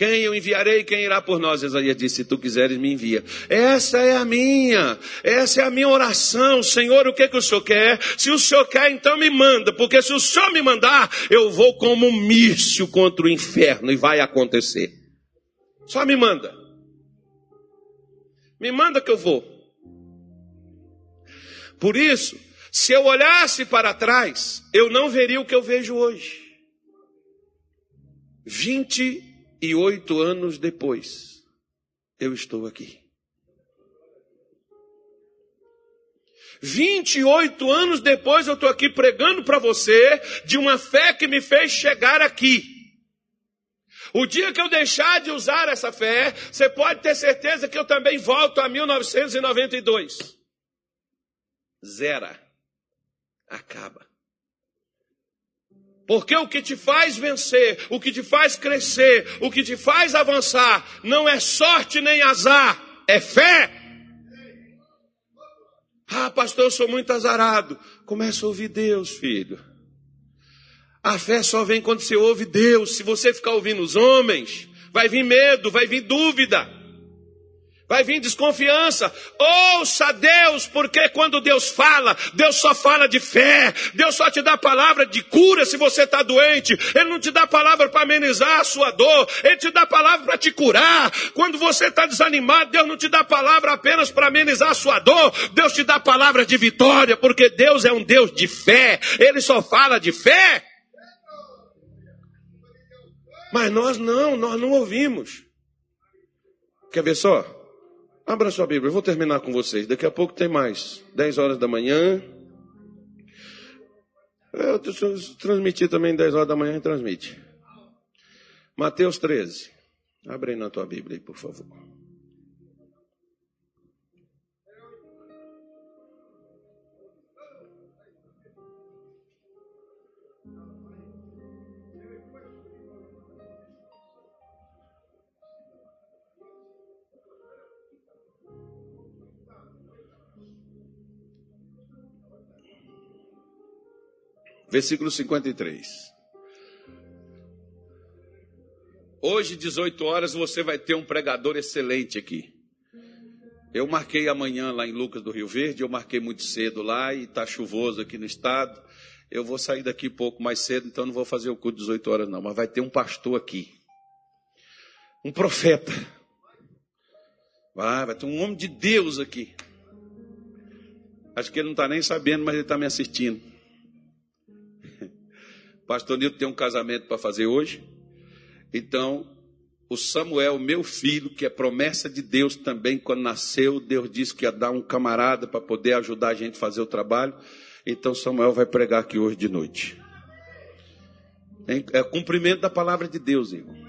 Quem eu enviarei, quem irá por nós? Isaías disse: Se tu quiseres, me envia. Essa é a minha, essa é a minha oração. Senhor, o que, que o Senhor quer? Se o Senhor quer, então me manda, porque se o Senhor me mandar, eu vou como um míssil contra o inferno e vai acontecer. Só me manda. Me manda que eu vou. Por isso, se eu olhasse para trás, eu não veria o que eu vejo hoje. 28 anos depois, eu estou aqui. 28 anos depois eu estou aqui pregando para você de uma fé que me fez chegar aqui. O dia que eu deixar de usar essa fé, você pode ter certeza que eu também volto a 1992. Zera acaba. Porque o que te faz vencer, o que te faz crescer, o que te faz avançar, não é sorte nem azar, é fé. Ah, pastor, eu sou muito azarado. Começa a ouvir Deus, filho. A fé só vem quando você ouve Deus. Se você ficar ouvindo os homens, vai vir medo, vai vir dúvida. Vai vir desconfiança. Ouça Deus, porque quando Deus fala, Deus só fala de fé. Deus só te dá palavra de cura se você está doente. Ele não te dá palavra para amenizar a sua dor. Ele te dá palavra para te curar. Quando você está desanimado, Deus não te dá palavra apenas para amenizar a sua dor. Deus te dá palavra de vitória, porque Deus é um Deus de fé. Ele só fala de fé. Mas nós não, nós não ouvimos. Quer ver só? Abra sua Bíblia, eu vou terminar com vocês. Daqui a pouco tem mais. 10 horas da manhã. Eu transmiti também 10 horas da manhã, transmite. Mateus 13. Abre aí na tua Bíblia por favor. Versículo 53. Hoje, 18 horas, você vai ter um pregador excelente aqui. Eu marquei amanhã lá em Lucas do Rio Verde, eu marquei muito cedo lá e está chuvoso aqui no estado. Eu vou sair daqui pouco mais cedo, então não vou fazer o culto 18 horas não, mas vai ter um pastor aqui. Um profeta. Vai, vai ter um homem de Deus aqui. Acho que ele não está nem sabendo, mas ele está me assistindo. Pastor Nilton tem um casamento para fazer hoje. Então, o Samuel, meu filho, que é promessa de Deus também, quando nasceu, Deus disse que ia dar um camarada para poder ajudar a gente a fazer o trabalho. Então, Samuel vai pregar aqui hoje de noite. É cumprimento da palavra de Deus, irmão. <laughs>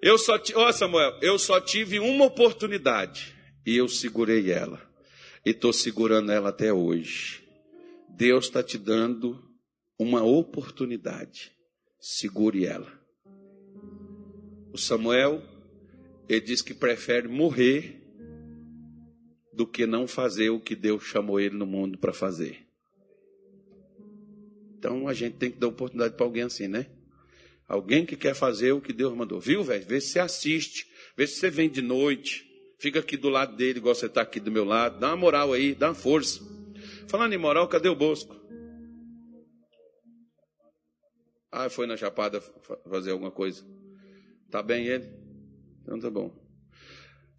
Eu só, ó Samuel, eu só tive uma oportunidade e eu segurei ela. E estou segurando ela até hoje. Deus está te dando uma oportunidade. Segure ela. O Samuel, ele diz que prefere morrer do que não fazer o que Deus chamou ele no mundo para fazer. Então a gente tem que dar oportunidade para alguém assim, né? Alguém que quer fazer o que Deus mandou. Viu, velho? Vê se você assiste. Vê se você vem de noite. Fica aqui do lado dele, igual você está aqui do meu lado. Dá uma moral aí, dá uma força. Falando em moral, cadê o Bosco? Ah, foi na Chapada fazer alguma coisa. Tá bem ele? Então tá bom.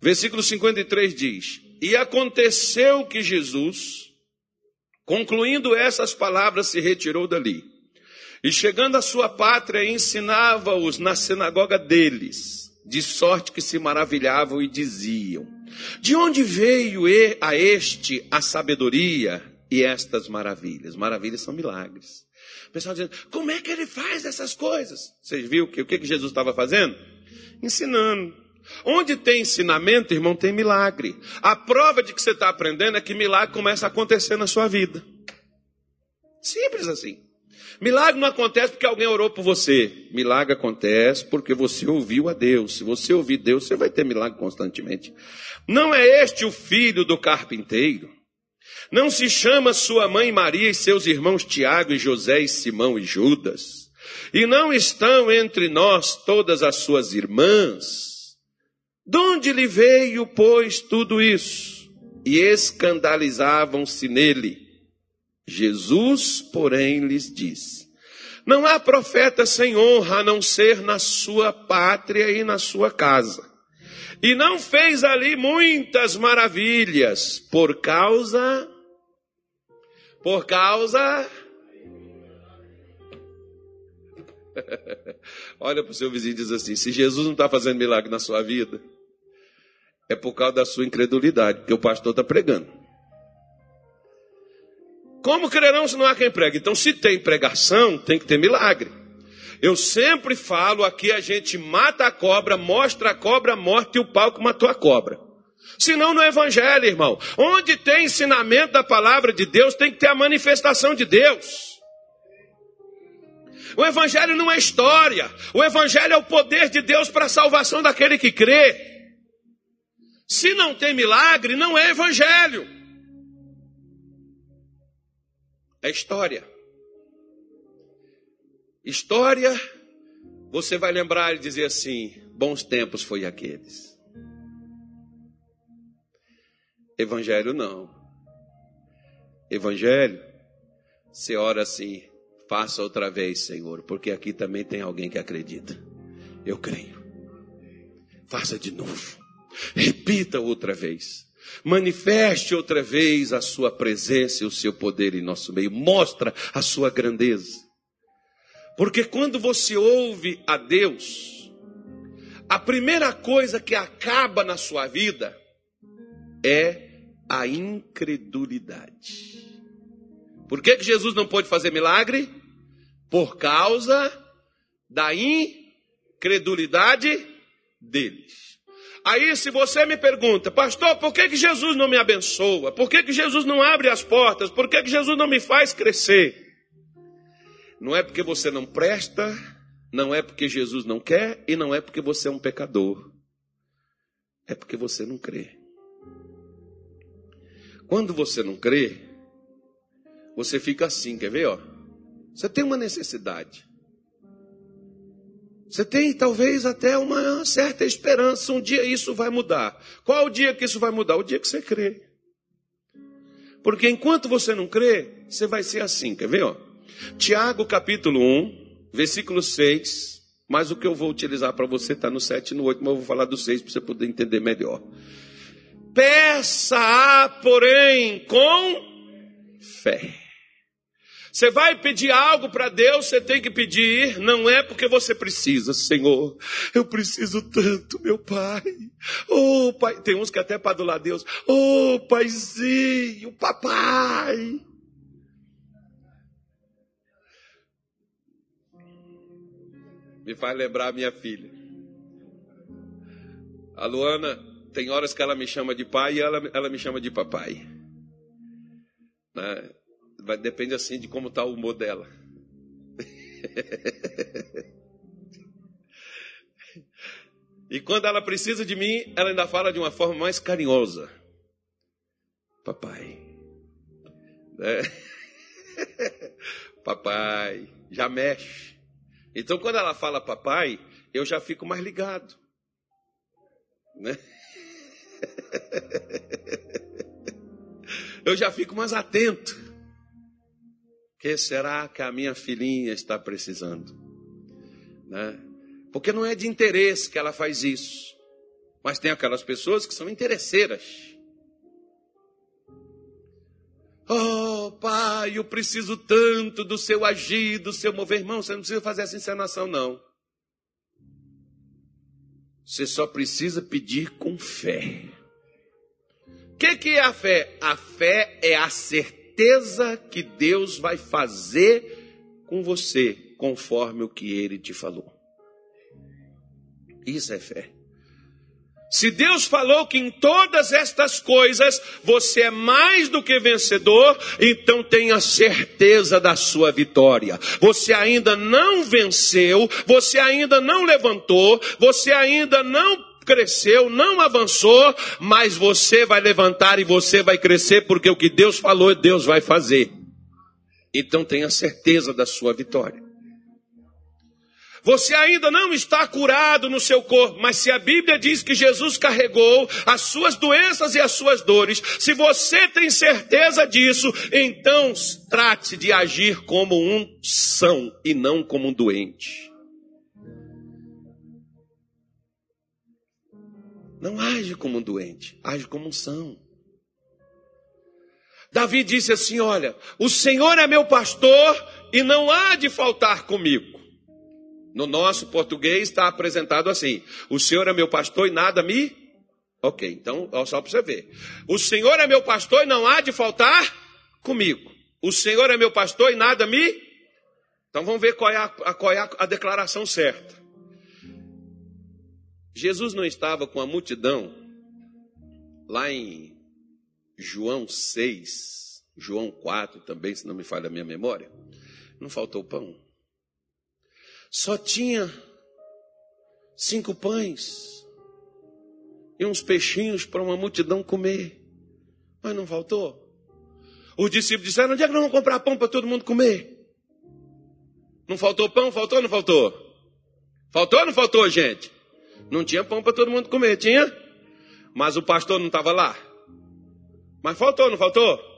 Versículo 53 diz: E aconteceu que Jesus, concluindo essas palavras, se retirou dali. E chegando à sua pátria, ensinava-os na sinagoga deles, de sorte que se maravilhavam e diziam: De onde veio a este a sabedoria e estas maravilhas. Maravilhas são milagres. O pessoal dizendo, como é que ele faz essas coisas? Vocês viram que, o que, que Jesus estava fazendo? Ensinando. Onde tem ensinamento, irmão, tem milagre. A prova de que você está aprendendo é que milagre começa a acontecer na sua vida. Simples assim. Milagre não acontece porque alguém orou por você. Milagre acontece porque você ouviu a Deus. Se você ouvir Deus, você vai ter milagre constantemente. Não é este o filho do carpinteiro? Não se chama sua mãe Maria e seus irmãos Tiago e José e Simão e Judas? E não estão entre nós todas as suas irmãs? De onde lhe veio, pois, tudo isso? E escandalizavam-se nele. Jesus, porém, lhes disse: Não há profeta sem honra a não ser na sua pátria e na sua casa. E não fez ali muitas maravilhas por causa por causa. <laughs> Olha para o seu vizinho e diz assim: se Jesus não está fazendo milagre na sua vida, é por causa da sua incredulidade, porque o pastor está pregando. Como crerão se não há quem pregue? Então, se tem pregação, tem que ter milagre. Eu sempre falo aqui: a gente mata a cobra, mostra a cobra morta e o palco matou a cobra senão no Evangelho, irmão. Onde tem ensinamento da palavra de Deus, tem que ter a manifestação de Deus. O Evangelho não é história, o Evangelho é o poder de Deus para a salvação daquele que crê. Se não tem milagre, não é evangelho. É história. História, você vai lembrar e dizer assim: bons tempos foi aqueles. Evangelho não. Evangelho, você ora assim, faça outra vez, Senhor, porque aqui também tem alguém que acredita. Eu creio. Faça de novo. Repita outra vez. Manifeste outra vez a sua presença e o seu poder em nosso meio. Mostra a sua grandeza. Porque quando você ouve a Deus, a primeira coisa que acaba na sua vida é a incredulidade. Por que, que Jesus não pôde fazer milagre? Por causa da incredulidade deles. Aí, se você me pergunta, pastor, por que, que Jesus não me abençoa? Por que, que Jesus não abre as portas? Por que, que Jesus não me faz crescer? Não é porque você não presta, não é porque Jesus não quer e não é porque você é um pecador. É porque você não crê. Quando você não crê, você fica assim, quer ver? Ó? Você tem uma necessidade. Você tem talvez até uma certa esperança, um dia isso vai mudar. Qual o dia que isso vai mudar? O dia que você crê. Porque enquanto você não crê, você vai ser assim, quer ver? Ó? Tiago capítulo 1, versículo 6, mas o que eu vou utilizar para você está no 7 e no 8, mas eu vou falar do 6 para você poder entender melhor. Peça, porém, com fé. Você vai pedir algo para Deus, você tem que pedir, não é porque você precisa, Senhor. Eu preciso tanto, meu Pai. Oh, Pai, tem uns que até para adular Deus. Oh, Paizinho, papai. Me faz lembrar a minha filha. A Luana, tem horas que ela me chama de pai e ela, ela me chama de papai. Né? Depende assim de como está o humor dela. <laughs> e quando ela precisa de mim, ela ainda fala de uma forma mais carinhosa. Papai. É. <laughs> papai. Já mexe. Então quando ela fala papai, eu já fico mais ligado. Né? <laughs> eu já fico mais atento. Que será que a minha filhinha está precisando? Né? Porque não é de interesse que ela faz isso. Mas tem aquelas pessoas que são interesseiras. Oh, pai, eu preciso tanto do seu agir, do seu mover. Irmão, você não precisa fazer essa encenação, não. Você só precisa pedir com fé. O que, que é a fé? A fé é a certeza que Deus vai fazer com você conforme o que ele te falou. Isso é fé. Se Deus falou que em todas estas coisas você é mais do que vencedor, então tenha certeza da sua vitória. Você ainda não venceu, você ainda não levantou, você ainda não cresceu, não avançou, mas você vai levantar e você vai crescer, porque o que Deus falou, Deus vai fazer. Então tenha certeza da sua vitória. Você ainda não está curado no seu corpo, mas se a Bíblia diz que Jesus carregou as suas doenças e as suas dores, se você tem certeza disso, então trate de agir como um são e não como um doente. Não age como um doente, age como um são. Davi disse assim: Olha, o Senhor é meu pastor e não há de faltar comigo. No nosso português está apresentado assim: O Senhor é meu pastor e nada me. Ok, então, só para você ver. O Senhor é meu pastor e não há de faltar comigo. O Senhor é meu pastor e nada me. Então vamos ver qual é a, qual é a, a declaração certa. Jesus não estava com a multidão lá em João 6, João 4 também, se não me falha a minha memória. Não faltou pão só tinha cinco pães e uns peixinhos para uma multidão comer. Mas não faltou. Os discípulos disseram: onde é que nós vamos comprar pão para todo mundo comer? Não faltou pão? Faltou ou não faltou? Faltou ou não faltou, gente? Não tinha pão para todo mundo comer, tinha? Mas o pastor não estava lá. Mas faltou, ou não faltou?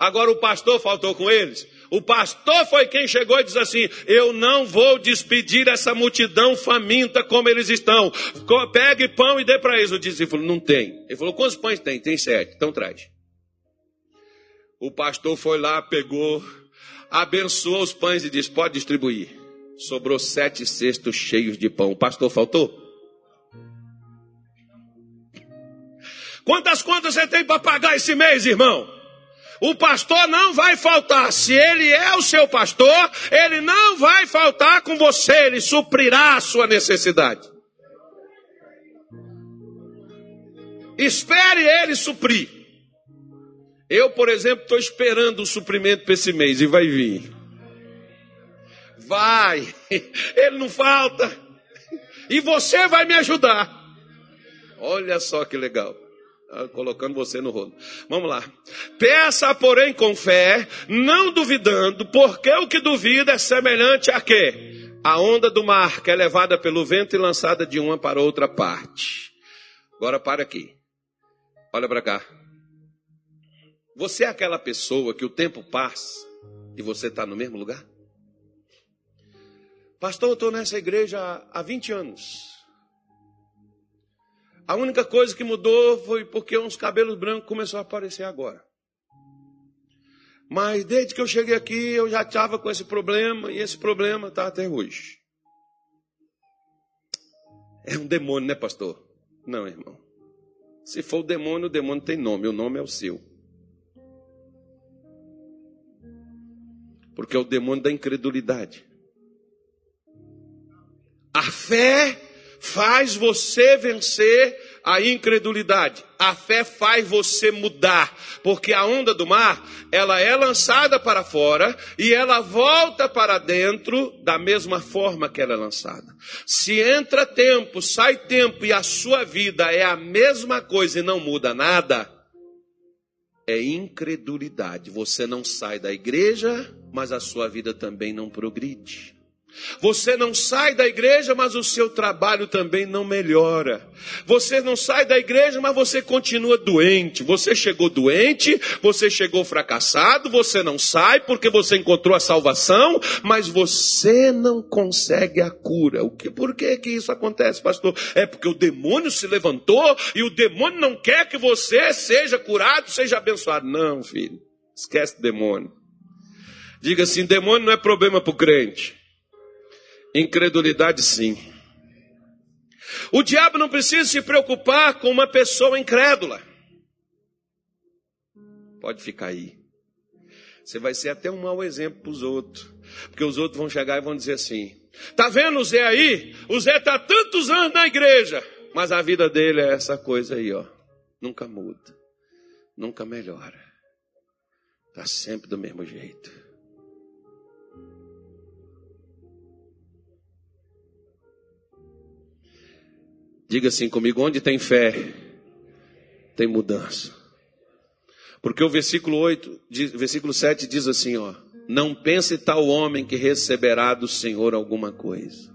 Agora o pastor faltou com eles. O pastor foi quem chegou e disse assim: Eu não vou despedir essa multidão faminta como eles estão. Pegue pão e dê para eles. O discípulo não tem. Ele falou: Quantos pães tem? Tem sete. Então traz. O pastor foi lá, pegou, abençoou os pães e disse: Pode distribuir. Sobrou sete cestos cheios de pão. O pastor faltou? Quantas contas você tem para pagar esse mês, irmão? O pastor não vai faltar. Se ele é o seu pastor, ele não vai faltar com você, ele suprirá a sua necessidade. Espere ele suprir. Eu, por exemplo, estou esperando o suprimento para esse mês e vai vir. Vai, <laughs> ele não falta. E você vai me ajudar. Olha só que legal. Ah, colocando você no rolo. Vamos lá. Peça, porém, com fé, não duvidando, porque o que duvida é semelhante a quê? A onda do mar, que é levada pelo vento e lançada de uma para outra parte. Agora para aqui. Olha para cá. Você é aquela pessoa que o tempo passa e você está no mesmo lugar? Pastor, eu estou nessa igreja há 20 anos. A única coisa que mudou foi porque uns cabelos brancos começaram a aparecer agora. Mas desde que eu cheguei aqui, eu já estava com esse problema e esse problema está até hoje. É um demônio, né, pastor? Não, irmão. Se for o demônio, o demônio tem nome, o nome é o seu. Porque é o demônio da incredulidade. A fé faz você vencer a incredulidade. A fé faz você mudar, porque a onda do mar, ela é lançada para fora e ela volta para dentro da mesma forma que ela é lançada. Se entra tempo, sai tempo e a sua vida é a mesma coisa e não muda nada, é incredulidade. Você não sai da igreja, mas a sua vida também não progride. Você não sai da igreja, mas o seu trabalho também não melhora. Você não sai da igreja, mas você continua doente. Você chegou doente, você chegou fracassado, você não sai porque você encontrou a salvação, mas você não consegue a cura. O que, por que que isso acontece, pastor? É porque o demônio se levantou e o demônio não quer que você seja curado, seja abençoado. Não, filho. Esquece o demônio. Diga assim: demônio não é problema para o crente. Incredulidade, sim. O diabo não precisa se preocupar com uma pessoa incrédula. Pode ficar aí. Você vai ser até um mau exemplo para os outros. Porque os outros vão chegar e vão dizer assim: Tá vendo o Zé aí? O Zé está tantos anos na igreja. Mas a vida dele é essa coisa aí, ó. Nunca muda. Nunca melhora. Está sempre do mesmo jeito. Diga assim comigo: onde tem fé, tem mudança. Porque o versículo 8, versículo 7 diz assim, ó: Não pense tal homem que receberá do Senhor alguma coisa.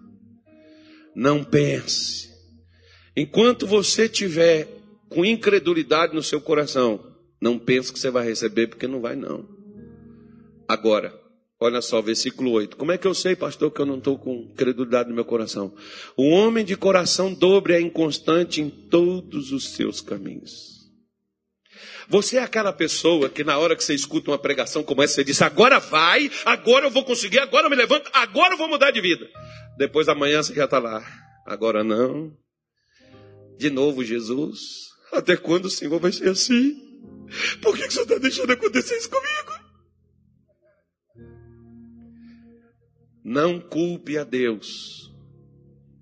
Não pense. Enquanto você tiver com incredulidade no seu coração, não pense que você vai receber, porque não vai não. Agora, Olha só, versículo 8. Como é que eu sei, pastor, que eu não estou com credulidade no meu coração? O homem de coração dobre é inconstante em todos os seus caminhos. Você é aquela pessoa que na hora que você escuta uma pregação como essa, você diz, agora vai, agora eu vou conseguir, agora eu me levanto, agora eu vou mudar de vida. Depois da manhã você já está lá. Agora não. De novo, Jesus. Até quando o Senhor vai ser assim? Por que, que o Senhor está deixando acontecer isso comigo? Não culpe a Deus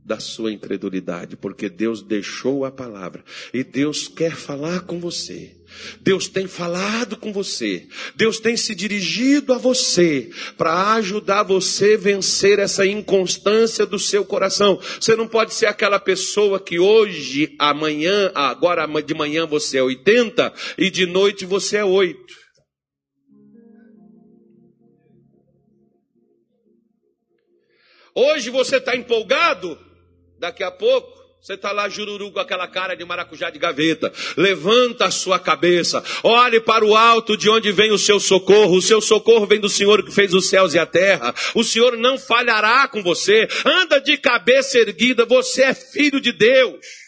da sua incredulidade, porque Deus deixou a palavra e Deus quer falar com você. Deus tem falado com você. Deus tem se dirigido a você para ajudar você a vencer essa inconstância do seu coração. Você não pode ser aquela pessoa que hoje, amanhã, agora de manhã você é 80 e de noite você é 8. Hoje você está empolgado, daqui a pouco você está lá jururu com aquela cara de maracujá de gaveta. Levanta a sua cabeça. Olhe para o alto de onde vem o seu socorro. O seu socorro vem do Senhor que fez os céus e a terra. O Senhor não falhará com você. Anda de cabeça erguida. Você é filho de Deus.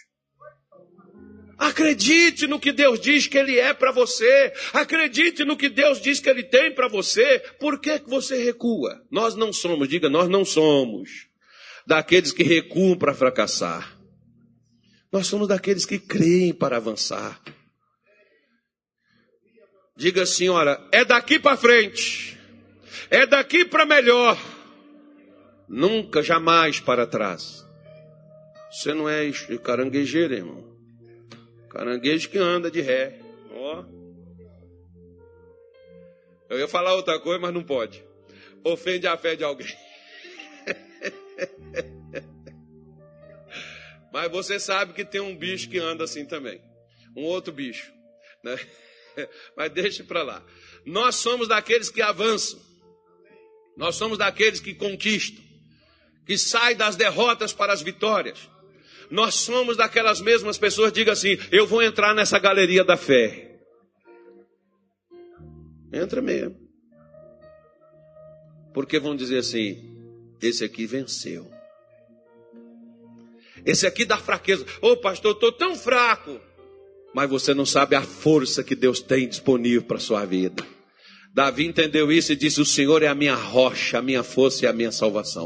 Acredite no que Deus diz que Ele é para você. Acredite no que Deus diz que Ele tem para você. Por que, que você recua? Nós não somos, diga, nós não somos daqueles que recuam para fracassar. Nós somos daqueles que creem para avançar. Diga assim, olha, é daqui para frente. É daqui para melhor. Nunca, jamais para trás. Você não é caranguejeiro, irmão. Caranguejo que anda de ré. Ó. Eu ia falar outra coisa, mas não pode. Ofende a fé de alguém. <laughs> Mas você sabe que tem um bicho que anda assim também. Um outro bicho. Né? <laughs> Mas deixe para lá. Nós somos daqueles que avançam. Nós somos daqueles que conquistam. Que saem das derrotas para as vitórias. Nós somos daquelas mesmas pessoas, diga assim: eu vou entrar nessa galeria da fé. Entra mesmo. Porque vão dizer assim: esse aqui venceu. Esse aqui dá fraqueza. Ô oh, pastor, estou tão fraco. Mas você não sabe a força que Deus tem disponível para a sua vida. Davi entendeu isso e disse: O Senhor é a minha rocha, a minha força e a minha salvação.